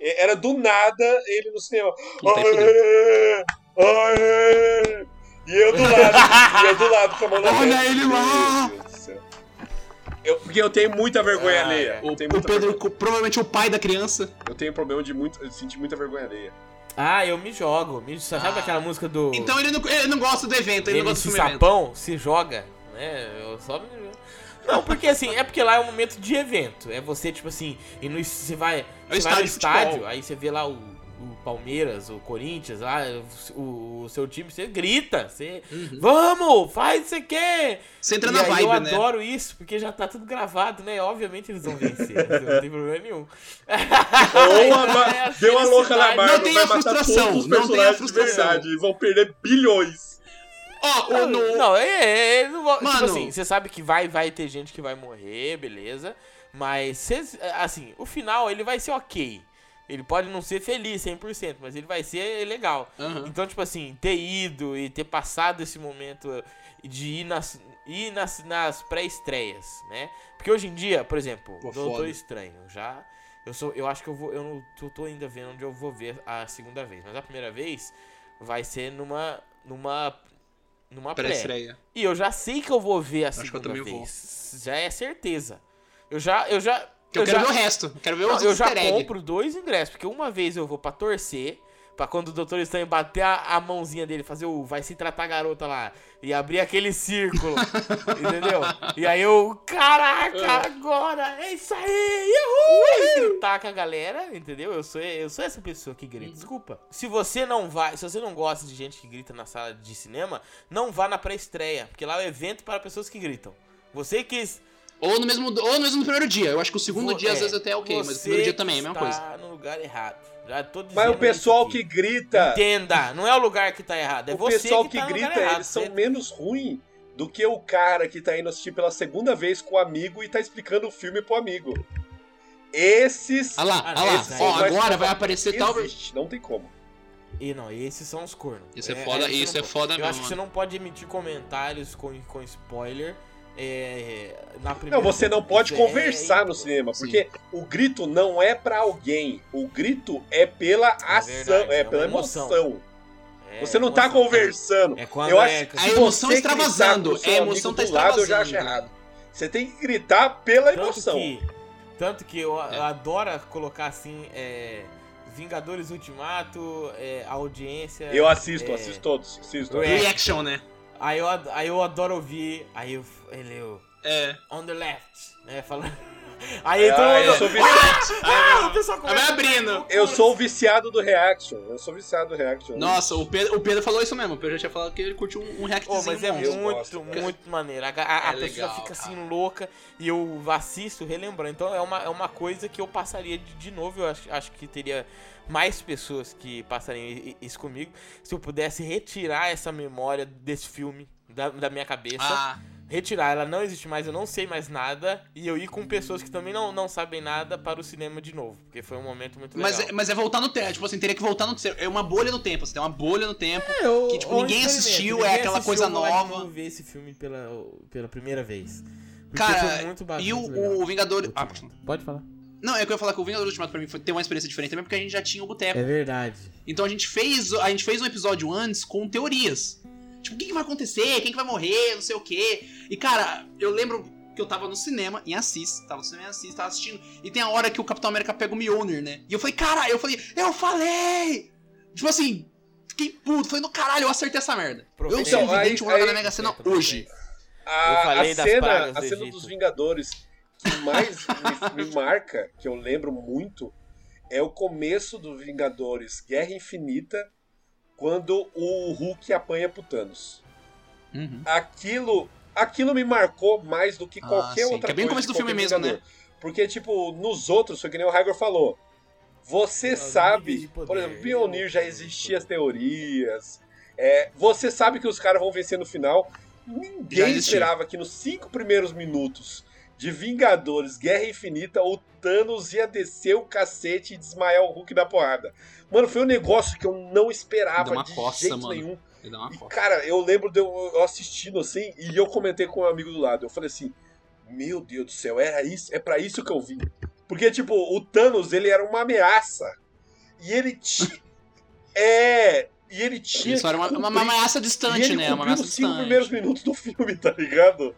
Era do nada ele no cinema. Aê, aê. E eu do lado. e eu do lado com a mão na Olha ele lá! Meu Deus do céu. Eu, porque eu tenho muita vergonha Ah, alheia. é. O, o Pedro, vergonha- provavelmente o pai da criança. eu tenho problema de muito, eu sentir muita vergonha alheia. Ah, eu me jogo. Me, sabe Ah. aquela música do. Então ele não, ele não gosta do evento, ele não MC gosta do filme evento. Sapão se joga, né? Eu só. Não, porque assim, é porque lá é um momento de evento. É você, tipo assim, e no, você vai, É você vai no estádio de futebol. estádio, aí você vê lá o, o Palmeiras, o Corinthians, lá, o, o seu time, você grita, você. Vamos, faz o que você quer! Você entra E na aí vibe, eu né? adoro isso, porque já tá tudo gravado, né? Obviamente eles vão vencer, não tem problema nenhum. Ou a [LAUGHS] ma- É deu a louca na. Marvel, Não tem vai a matar frustração, todos os não tem a personagens de frustração. verdade e vão perder bilhões. Ó, o no... Não, é, é, é, não vou- tipo Mano. assim, você sabe que vai, vai ter gente que vai morrer, beleza. Mas, cês- assim, o final ele vai ser ok. Ele pode não ser feliz 100%, mas ele vai ser legal. Aham. Então, tipo assim, ter ido e ter passado esse momento de ir nas, ir nas, nas pré-estreias, né? Porque hoje em dia, por exemplo, Pô, Doutor foda. Estranho, já. Eu, sou, eu acho que eu vou. Eu não tô, tô ainda vendo onde eu vou ver a segunda vez. Mas a primeira vez vai ser numa. numa. numa pré. Pré-estreia. E eu já sei que eu vou ver a que eu segunda vez. Já é certeza. Eu já. Eu já. Eu, quero já, ver o resto. Eu quero ver os eu já egg. compro dois ingressos, porque uma vez eu vou pra torcer, pra quando o Doutor Estranho bater a, a mãozinha dele, fazer o vai se tratar garota lá, e abrir aquele círculo, [LAUGHS] entendeu? E aí eu, caraca, agora, é isso aí, uhul! E gritar com a galera, entendeu? Eu sou, eu sou essa pessoa que grita, desculpa. Se você não vai, se você não gosta de gente que grita na sala de cinema, não vá na pré-estreia, porque lá é um evento para pessoas que gritam. Você quis Ou no mesmo ou no mesmo primeiro dia. Eu acho que o segundo Vo- dia às é, vezes até é ok, mas o primeiro dia também é a mesma coisa. Tá no lugar errado. Já tô Mas o pessoal que grita, Entenda, não é o lugar que tá errado, é o você pessoal que, que, tá grita, errado. eles são Você- menos ruins do que o cara que tá indo assistir pela segunda vez com o amigo e tá explicando o filme pro amigo. Esses. Olha lá, Ah, olha lá. esses Ó, agora vai aparecer tal. Existe, não tem como. E não, esses são os cornos. Isso é foda- você isso é foda Eu mesmo, acho que você não pode emitir comentários com, com spoiler é, na primeira Não, você não pode É, conversar no cinema, Sim. porque o grito não é pra alguém. O grito é pela ação, verdade, é, é pela emoção. emoção. é Você não tá emoção. conversando. É quando eu é- acho que A se emoção você extravasando, é, a emoção tá do lado, eu já acho extravasando. errado. Você tem que gritar pela Tanto emoção. que, tanto que eu, É. eu adoro colocar assim, é, Vingadores Ultimato, é, audiência. Eu assisto, é, assisto todos. Assisto. É. Reaction, né? Aí eu, aí eu adoro ouvir, aí eu, ele, eu, É. on the left, né, falando. Aí Ah, todo mundo... eu sou viciado. [LAUGHS] Ah, o pessoal Vai abrindo. Eu sou o viciado do reaction. Eu sou viciado do reaction. Nossa, o Pedro, o Pedro falou isso mesmo. O Pedro já tinha falado que ele curtiu um, um reactzinho Pô, mas é muito, gosto, cara. muito maneiro. A, a, a É pessoa legal, fica assim cara. louca e eu assisto relembrando. Então é uma, é uma coisa que eu passaria de, de novo. Eu acho, acho que teria mais pessoas que passariam isso comigo. Se eu pudesse retirar essa memória desse filme da, da minha cabeça. Ah, Retirar, ela não existe mais, eu não sei mais nada. E eu ir com pessoas que também não, não sabem nada para o cinema de novo. Porque foi um momento muito legal. mas, é, mas é voltar no tempo. Tipo assim, teria que voltar no tempo. É uma bolha no tempo. Você tem uma bolha no tempo. É, eu- que, tipo, ninguém assistiu, ninguém é aquela assistiu, coisa eu nova. novo ver esse filme pela, pela primeira vez. Cara, bacana, e o, o Vingador. Ah. Pode falar. não, é que eu ia falar que o Vingador Ultimato pra mim foi ter uma experiência diferente também, porque a gente já tinha o boteco. É verdade. Então a gente fez a gente fez um episódio antes com teorias. Tipo, o que, que vai acontecer? Quem que vai morrer? Não sei o quê. E, cara, eu lembro que eu tava no cinema, em Assis. Tava no cinema em Assis, tava assistindo. E tem a hora que o Capitão América pega o Mjolnir, né? E eu falei, cara, eu falei, eu falei! Tipo assim, fiquei puto. Falei, no caralho, eu acertei essa merda. Eu Então, sou aí- vidente, vou na Mega Sena hoje. Eu A, falei a das cena, a do cena dos Vingadores que mais me, me marca, que eu lembro muito, é o começo do Vingadores Guerra Infinita, quando o Hulk apanha pro Thanos. Uhum. Aquilo, aquilo me marcou mais do que Ah, qualquer sim, outra que é bem coisa começo do filme mesmo, né? Porque, tipo, nos outros, foi que nem o Hagor falou. Você Os sabe, poder. por exemplo, Pioneer já existia as teorias. é, você sabe que os caras vão vencer no final. Ninguém esperava que nos cinco primeiros minutos de Vingadores Guerra Infinita o Thanos ia descer o cacete e desmaiar o Hulk da porrada. Mano, foi um negócio que eu não esperava uma de coça, jeito mano. nenhum. E, cara, eu lembro de eu, assistindo assim e eu comentei com um amigo do lado. Eu falei assim: Meu Deus do céu, era isso, é para isso que eu vim. Porque, tipo, o Thanos, ele era uma ameaça. E ele tinha. [LAUGHS] é. E ele tinha. Isso era uma, uma, ameaça e distante, ele né? Uma ameaça cinco distante. primeiros minutos do filme, tá ligado?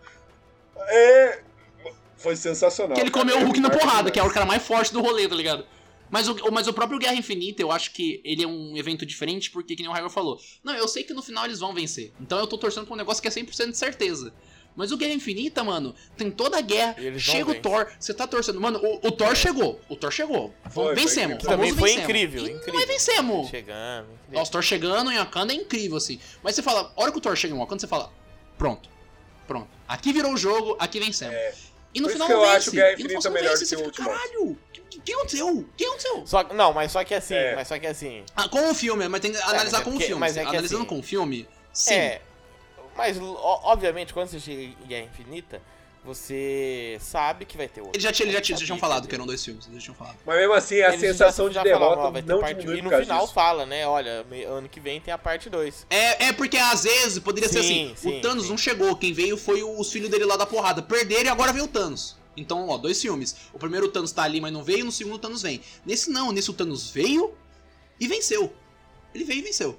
É. Foi sensacional. Que ele comeu o Hulk na porrada, que é o cara mais forte do rolê, tá ligado? Mas o, mas o próprio Guerra Infinita, eu acho que ele é um evento diferente, porque, que nem o Hagor falou, não, eu sei que no final eles vão vencer. Então eu tô torcendo pra um negócio que é 100% de certeza. Mas o Guerra Infinita, mano, tem toda a guerra. Chega o. Thor, você tá torcendo. Mano, o, o Thor chegou. O Thor chegou. Foi, foi vencemos. o Também foi vencemos. incrível, E incrível. Nós vencemos. Chegando, incrível. Nossa, o Thor chegando em Wakanda é incrível, assim. Mas você fala, a hora que o Thor chega em Wakanda, você fala, pronto. Pronto. Aqui virou o jogo, aqui vencemos. É. E no Por isso final que eu não vence. acho o Guerra E no final Infinita você não melhor vence, que você o fica, Ultimato. Caralho, o que, que aconteceu? O que aconteceu? Só, não, mas só que assim, É. mas só que assim. Ah, com o filme, mas tem que analisar mas é com o filme. mas é que Analisando assim- com o filme, sim. É. Mas, obviamente, quando você chega em Guerra Infinita, você sabe que vai ter outro. Eles já, tinham- eles já, já tinham falado que eram dois filmes. Eles já tinham falado. Mas mesmo assim, a Eles já- sensação já de falaram, derrota vai ter não parte- E no final disso. fala, né? Olha, ano que vem tem a parte 2. É, é porque às vezes poderia ser Sim, assim: sim, o Thanos sim. não chegou, quem veio foi os filhos dele lá da porrada. Perderam e agora veio o Thanos. Então, ó, dois filmes. O primeiro o Thanos tá ali, mas não veio, no segundo o Thanos vem. Nesse não, nesse o Thanos veio e venceu. Ele veio e venceu.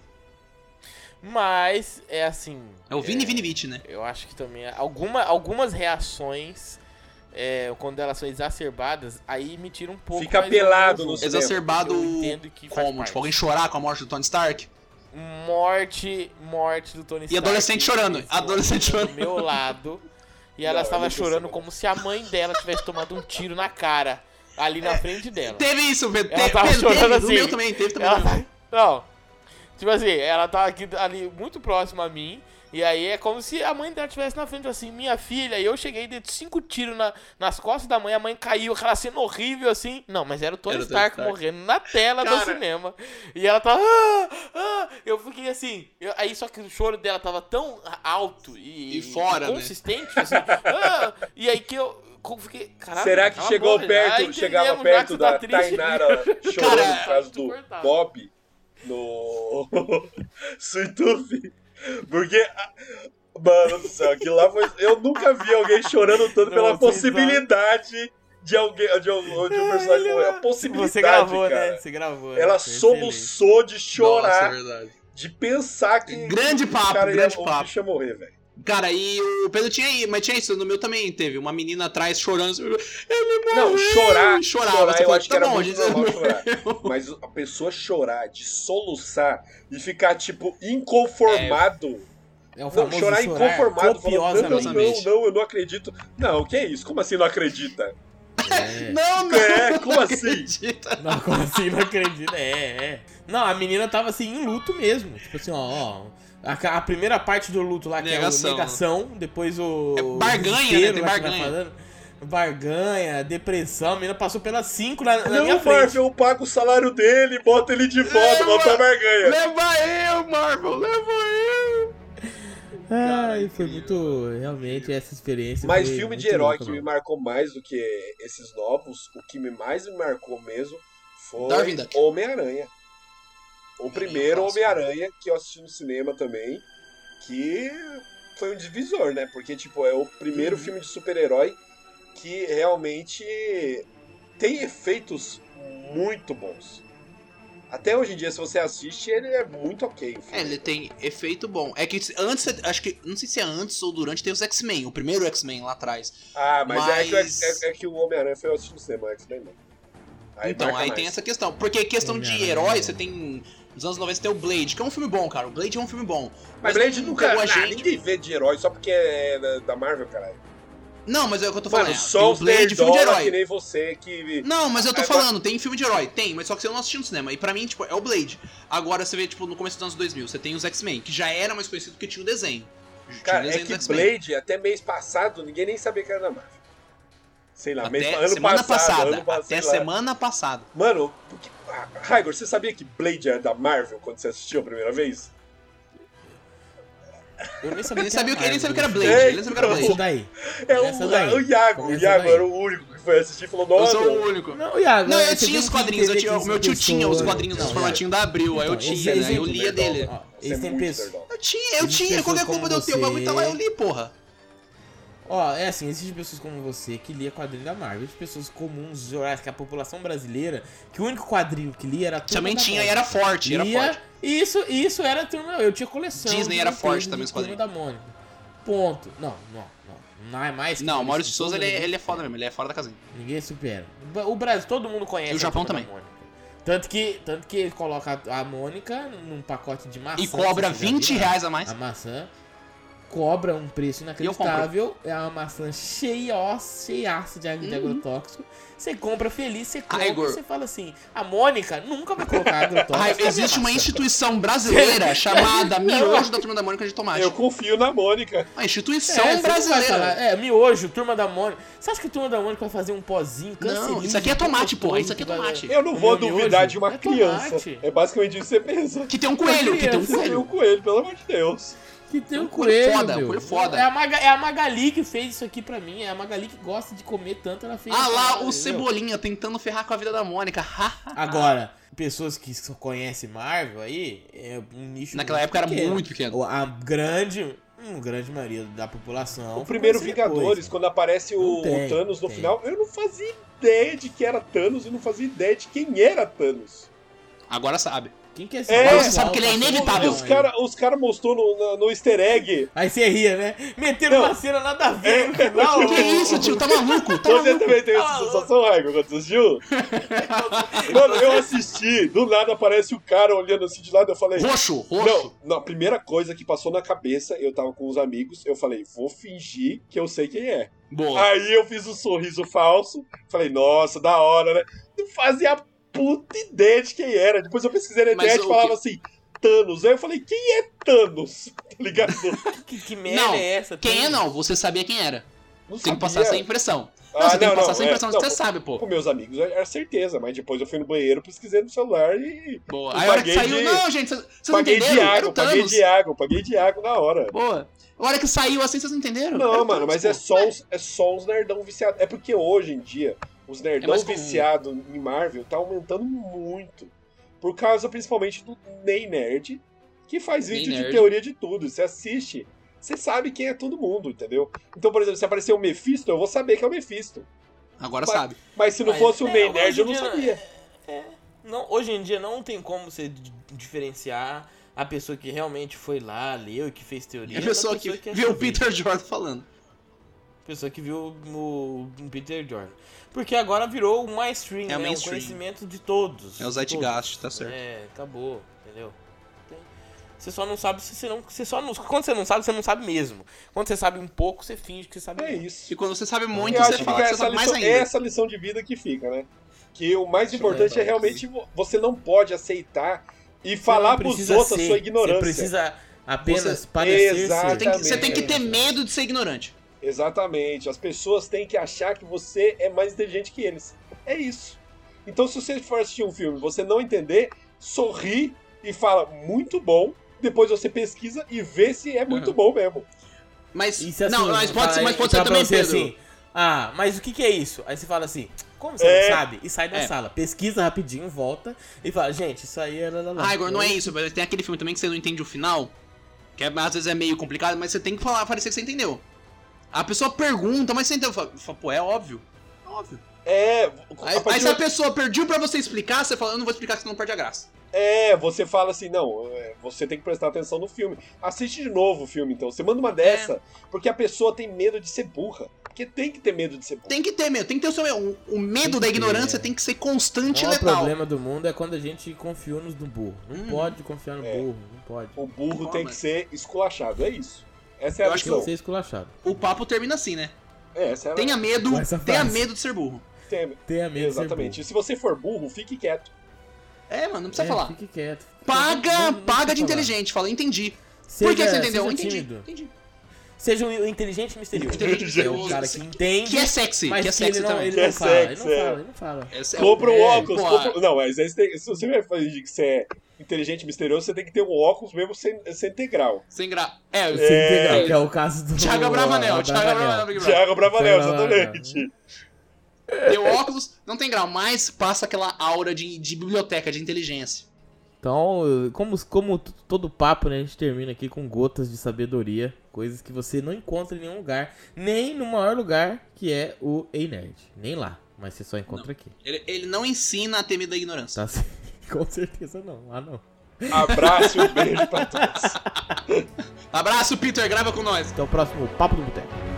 Mas, é assim. É o Vini é, Vinivite, né? Eu acho que também. Alguma, algumas reações, é, quando elas são exacerbadas, aí me tira um pouco. Fica mais pelado do no. Exacerbado como? Tipo, alguém chorar com a morte do Tony Stark? Morte, morte do Tony E Stark. adolescente chorando, adolescente do chorando. meu lado. E ela Não, estava chorando como se a mãe dela tivesse tomado um tiro na cara. Ali na frente dela. Teve isso, Pedro. Ela tava teve, chorando teve, assim. No meu também, teve também. Ela. Não. Tipo assim, ela tá aqui ali muito próxima a mim. E aí é como se a mãe dela estivesse na frente, assim, minha filha. E eu cheguei, dei cinco tiros na, nas costas da mãe, a mãe caiu, aquela cena horrível assim. Não, mas era o Tony Era Stark, Stark. morrendo na tela do Cara. cinema. E ela tava. Ah, ah, eu fiquei assim. eu- aí só que o choro dela tava tão alto e, E fora, né? consistente, assim. ah, e aí que eu. Fiquei, caralho, Será que chegou perto, chegava que perto tá da triste. Tainara [LAUGHS] chorando por causa do. Bob no [LAUGHS] Sweet Tooth? Porque, ah, mano do céu, aquilo lá foi... Eu nunca vi alguém chorando tanto Não, pela possibilidade de alguém, de um, de um personagem morrer. A possibilidade, Você gravou, cara. né? Você gravou. né? Ela soluçou de Nossa, chorar, é verdade. de pensar que Grande papo, cara ia, grande o papo. bicho ia morrer, velho. Cara, e o Pedro tinha aí, mas tinha isso, no meu também teve. Uma menina atrás chorando. Ele Não, morreu", chorar, chorava. chorar você eu fala, acho que tá era bom, muito gente, normal chorar. [LAUGHS] Mas a pessoa chorar, de soluçar e ficar, tipo, inconformado. É o Não, famoso chorar inconformado, falando, não, copiosamente. não, não, não, eu não acredito. Não, que é isso? Como assim não acredita? É. [LAUGHS] Não, não. É, [LAUGHS] como não assim? acredita. Não, como assim? Não acredito. É, é. Não, a menina tava assim em luto mesmo. Tipo assim, ó, ó. A, a primeira parte do luto lá, que Negação. é o negação, depois o. É barganha, né? Tem barganha. Barganha, depressão, a menina passou pelas cinco na, na não, minha frente. Marvel, eu pago o salário dele, bota ele de volta, Leva! bota a barganha. Leva eu, Marvel, leva eu. Ai, foi muito. Realmente, essa experiência. Mas foi filme de herói louca, que me marcou mais do que esses novos, o que me mais me marcou mesmo foi. Homem-Aranha. O primeiro clássico. Homem-Aranha que eu assisti no cinema também, que foi um divisor, né? Porque, tipo, é o primeiro Uhum. filme de super-herói que realmente tem efeitos muito bons. Até hoje em dia, se você assiste, ele é muito ok. o filme. É, ele tem efeito bom. É que antes, acho que, não sei se é antes ou durante, tem os X-Men, o primeiro X-Men lá atrás. Ah, mas, É, que, o- Mas- é, é que o Homem-Aranha foi eu assistir no cinema, o X-Men não. então, marca aí mais. tem essa questão. Porque questão de herói, você tem. Nos anos 90 tem o Blade, que é um filme bom, cara. O Blade é um filme bom. Mas Blade não nunca. pegou a gente. ninguém vê de herói só porque é da- Marvel, caralho. Não, mas é o que eu tô falando. Mano, é, só o Blade, filme de herói. que nem você que. Não, mas eu tô É, falando, tem filme de herói, tem, mas só que você não assistiu no cinema. E pra mim, tipo, é o Blade. Agora você vê, tipo, no começo dos anos 2000, você tem os X-Men, que já era mais conhecido porque tinha o desenho. Tinha o Cara, é desenho que dos X-Men. Blade, até mês passado, ninguém nem sabia que era da Marvel. Sei lá, mês, Até ano semana passado. passada. ano passado, até semana passada. Mano, ah, Raigor, você sabia que Blade era da Marvel quando você assistiu a primeira vez? Eu nem sabia Ele sabia, que, ele nem sabia que era Marvel, Blade. É, ele nem sabia que era Blade. daí. É o, daí. o Iago. O Começa Iago daí. era o único que foi assistir e falou: Eu Nossa, sou o único. Não, Iago, Não, é, eu tinha os quadrinhos, eu tinha, o meu tio tinha os quadrinhos nos formatinhos da Abril, aí eu Então, tinha, né? Eu exemplo, lia dele. Ó, Você eles é têm muito pessoas. nerdola. Eu tinha, eu tinha. Qual que é a pessoas culpa de eu ter? O bagulho tá lá, eu li, porra. Ó, é assim, existem pessoas como você que lia quadrinho da Marvel, existem pessoas comuns, que a população brasileira, que o único quadrinho que lia era turma Também tinha e era forte, era Lia, forte. Isso, isso era turma, eu tinha coleção. Disney era forte também, os quadrinhos. da Mônica. Ponto. Não, não, não. Não é mais que Não, o Maurício Souza, ele, é- ele é foda mesmo, ele é fora da casinha. Ninguém supera. O Brasil, todo mundo conhece E o Japão também. Tanto que, tanto que ele coloca a Mônica num pacote de maçã. E cobra vocês já 20 viram? reais a mais. A maçã. Cobra um preço inacreditável, é uma maçã cheia, cheiaça de, ag- de agrotóxico. Você compra feliz, você compra, Igor. você fala assim, a Mônica nunca vai colocar agrotóxico. Existe uma maçã. instituição brasileira [LAUGHS] chamada Miojo da Turma da Mônica de Tomate. Eu confio na Mônica. Uma É, instituição você não vai brasileira. falar, é, miojo, turma da Mônica. Você acha que a turma da Mônica vai fazer um pozinho Não, isso aqui é tomate, porra, isso aqui é tomate. que Eu não vou meu duvidar miojo de uma é criança. tomate. É basicamente isso que você pensa. Que tem um coelho, que tem um criança, Tem um coelho. coelho, pelo amor de Deus. Que tem um Um coelho foda, um meu. coelho foda. É a, Maga- é a Magali que fez isso aqui pra mim. É a Magali que gosta de comer tanto, ela fez Ah lá, o entendeu? Cebolinha tentando ferrar com a vida da Mônica. Agora, pessoas que só conhecem Marvel aí, é um nicho Naquela época era pequeno. muito pequeno. A grande, uma grande maioria da população. O primeiro Vingadores, depois. quando aparece o, tem, o Thanos no tem. final, eu não fazia ideia de que era Thanos e não fazia ideia de quem era Thanos. Agora sabe. Quem que é esse É, você sabe que ele é inevitável. Os caras os cara mostrou no, no, no easter egg. Aí você ria, né? Meteram Não. uma cena nada a ver É, no final. Que isso, tio? Tá maluco? Tá Você maluco? também tem Tá essa maluco. sensação, Raigo, quando você assistiu? [LAUGHS] Mano, eu assisti, do nada aparece o cara olhando assim de lado, eu falei... Roxo, roxo. Não, não, a primeira coisa que passou na cabeça, eu tava com os amigos, eu falei, vou fingir que eu sei quem é. Boa. Aí eu fiz um sorriso falso, falei, nossa, da hora, né? Não fazia puta ideia de quem era. Depois eu pesquisei na internet e falava que- assim, Thanos. Aí eu falei, quem é Thanos? [LAUGHS] Tá ligado? [LAUGHS] Que, que merda Não, é essa? Quem é Thanos? não? Você sabia quem era. Não Tem que sabia. passar essa impressão. Não, Ah, você tem que passar essa é, impressão não, que você sabe, pô. Com meus amigos era certeza, mas depois eu fui no banheiro, pesquisei no celular e. Boa. Aí a hora que saiu. de- Não, gente, vocês não Paguei entenderam? de Era água, o paguei Thanos. de água, paguei de água na hora. Boa. A hora que saiu assim, vocês não entenderam? Era Não, mano, Thanos, mas pô. é só, uns, é só uns nerdão viciados. É porque hoje em dia, os É nerdão comum. viciados em Marvel tá aumentando muito. Por causa principalmente do Ney Nerd, que faz Ney vídeo de Nerd. teoria de tudo. Você assiste, você sabe quem é todo mundo, entendeu? Então, por exemplo, se aparecer o Mephisto, eu vou saber que é o Mephisto. Agora Mas- sabe. Mas se não Mas, fosse o é, Ney hoje Nerd, eu não em dia, sabia. É, não, hoje em dia não tem como você diferenciar a pessoa que realmente foi lá, leu e que fez teoria. É a da pessoa que assiste viu o. Peter Jordan falando. Pessoa que viu o, Peter Jordan. Porque agora virou o mainstream, É o né? mainstream. O conhecimento de todos. É o Zeitgeist, tá certo. É, acabou, entendeu? Você só não sabe se você não. Você só não, quando você não sabe, você não sabe mesmo. Quando você sabe um pouco, você finge que você sabe É muito. isso. E quando você sabe muito, eu você acho que fala que você essa sabe mais lição, ainda. essa lição de vida que fica, né? Que o mais Deixa importante é realmente vo- você não pode aceitar e Você falar pros outros a sua ignorância. Você precisa apenas Você- parecer Exato. ser. Tem que- você tem que ter Exatamente. medo de ser ignorante. Exatamente. As pessoas têm que achar que você é mais inteligente que eles. É isso. Então, se você for assistir um filme e você não entender, sorri e fala muito bom. Depois você pesquisa e vê se é muito Uhum. bom mesmo. Mas, assim, não, mas pode ser, mas pode fala ser também, Pedro. assim, ah, mas o que que é isso? Aí você fala assim, como você É. não sabe? E sai da É. sala, pesquisa rapidinho, volta e fala, gente, isso aí é lá, lá, lá. Ah, Igor, não é isso. mas Tem aquele filme também que você não entende o final. Que é- às vezes é meio complicado, mas você tem que falar, parecer que você entendeu. A pessoa pergunta, mas você entendeu? Fala, pô, é óbvio. É óbvio. É. Aí, a aí se a pessoa pediu pra você explicar, você fala, eu não vou explicar, senão perde a graça. É, você fala assim, não, é, você tem que prestar atenção no filme. Assiste de novo o filme, então. Você manda uma dessa, porque a pessoa tem medo de ser burra. Porque tem que ter medo de ser burra. Tem que ter medo, tem que ter o seu medo. O, o medo Tem da que ter, ignorância é. tem que ser O constante e letal. problema do mundo é quando a gente confiou nos do burro. Não Hum. pode confiar no É. burro, não pode. O burro tem que ser esculachado, é isso. Essa é a Eu acho que ser esculachado. O papo termina assim, né? É, essa é a Tenha medo, tenha medo de ser burro. tem- Tenha medo de ser Exatamente. E burro. se você for burro, fique quieto. É, mano, não precisa É, falar. Fique quieto. Paga, Não- não- não paga de inteligente. Fala, entendi. Seja, Por que você entendeu? Entendi. Entendi. Seja um inteligente e misterioso. Inteligente É misterioso. cara que entende, Que é sexy, mas que é sexy ele não, também. ele Que não é fala, ele sexy, não é. fala, ele não fala. É Compra um é, óculos. compra- Não, mas aí você tem- se você vai fingir que você é inteligente e misterioso, você tem que ter um óculos mesmo sem, sem ter grau. Sem gra... É, Sem É. integral, que é o caso do. Thiago Bravanel, do Thiago Bravanel, Big Brother. Thiago Bravanel, exatamente. Tem o óculos, não tem grau, mas passa aquela aura de, de biblioteca, de inteligência. Então, como, como todo papo, né, a gente termina aqui com gotas de sabedoria, coisas que você não encontra em nenhum lugar, nem no maior lugar que é o Ei Nerd, nem lá, mas você só encontra aqui. Ele, ele não ensina a temer da ignorância. Tá? certo? [LAUGHS] com certeza não, lá não. Abraço e um beijo pra todos. Abraço, Peter, grava com nós. Até o próximo Papo do Boteco.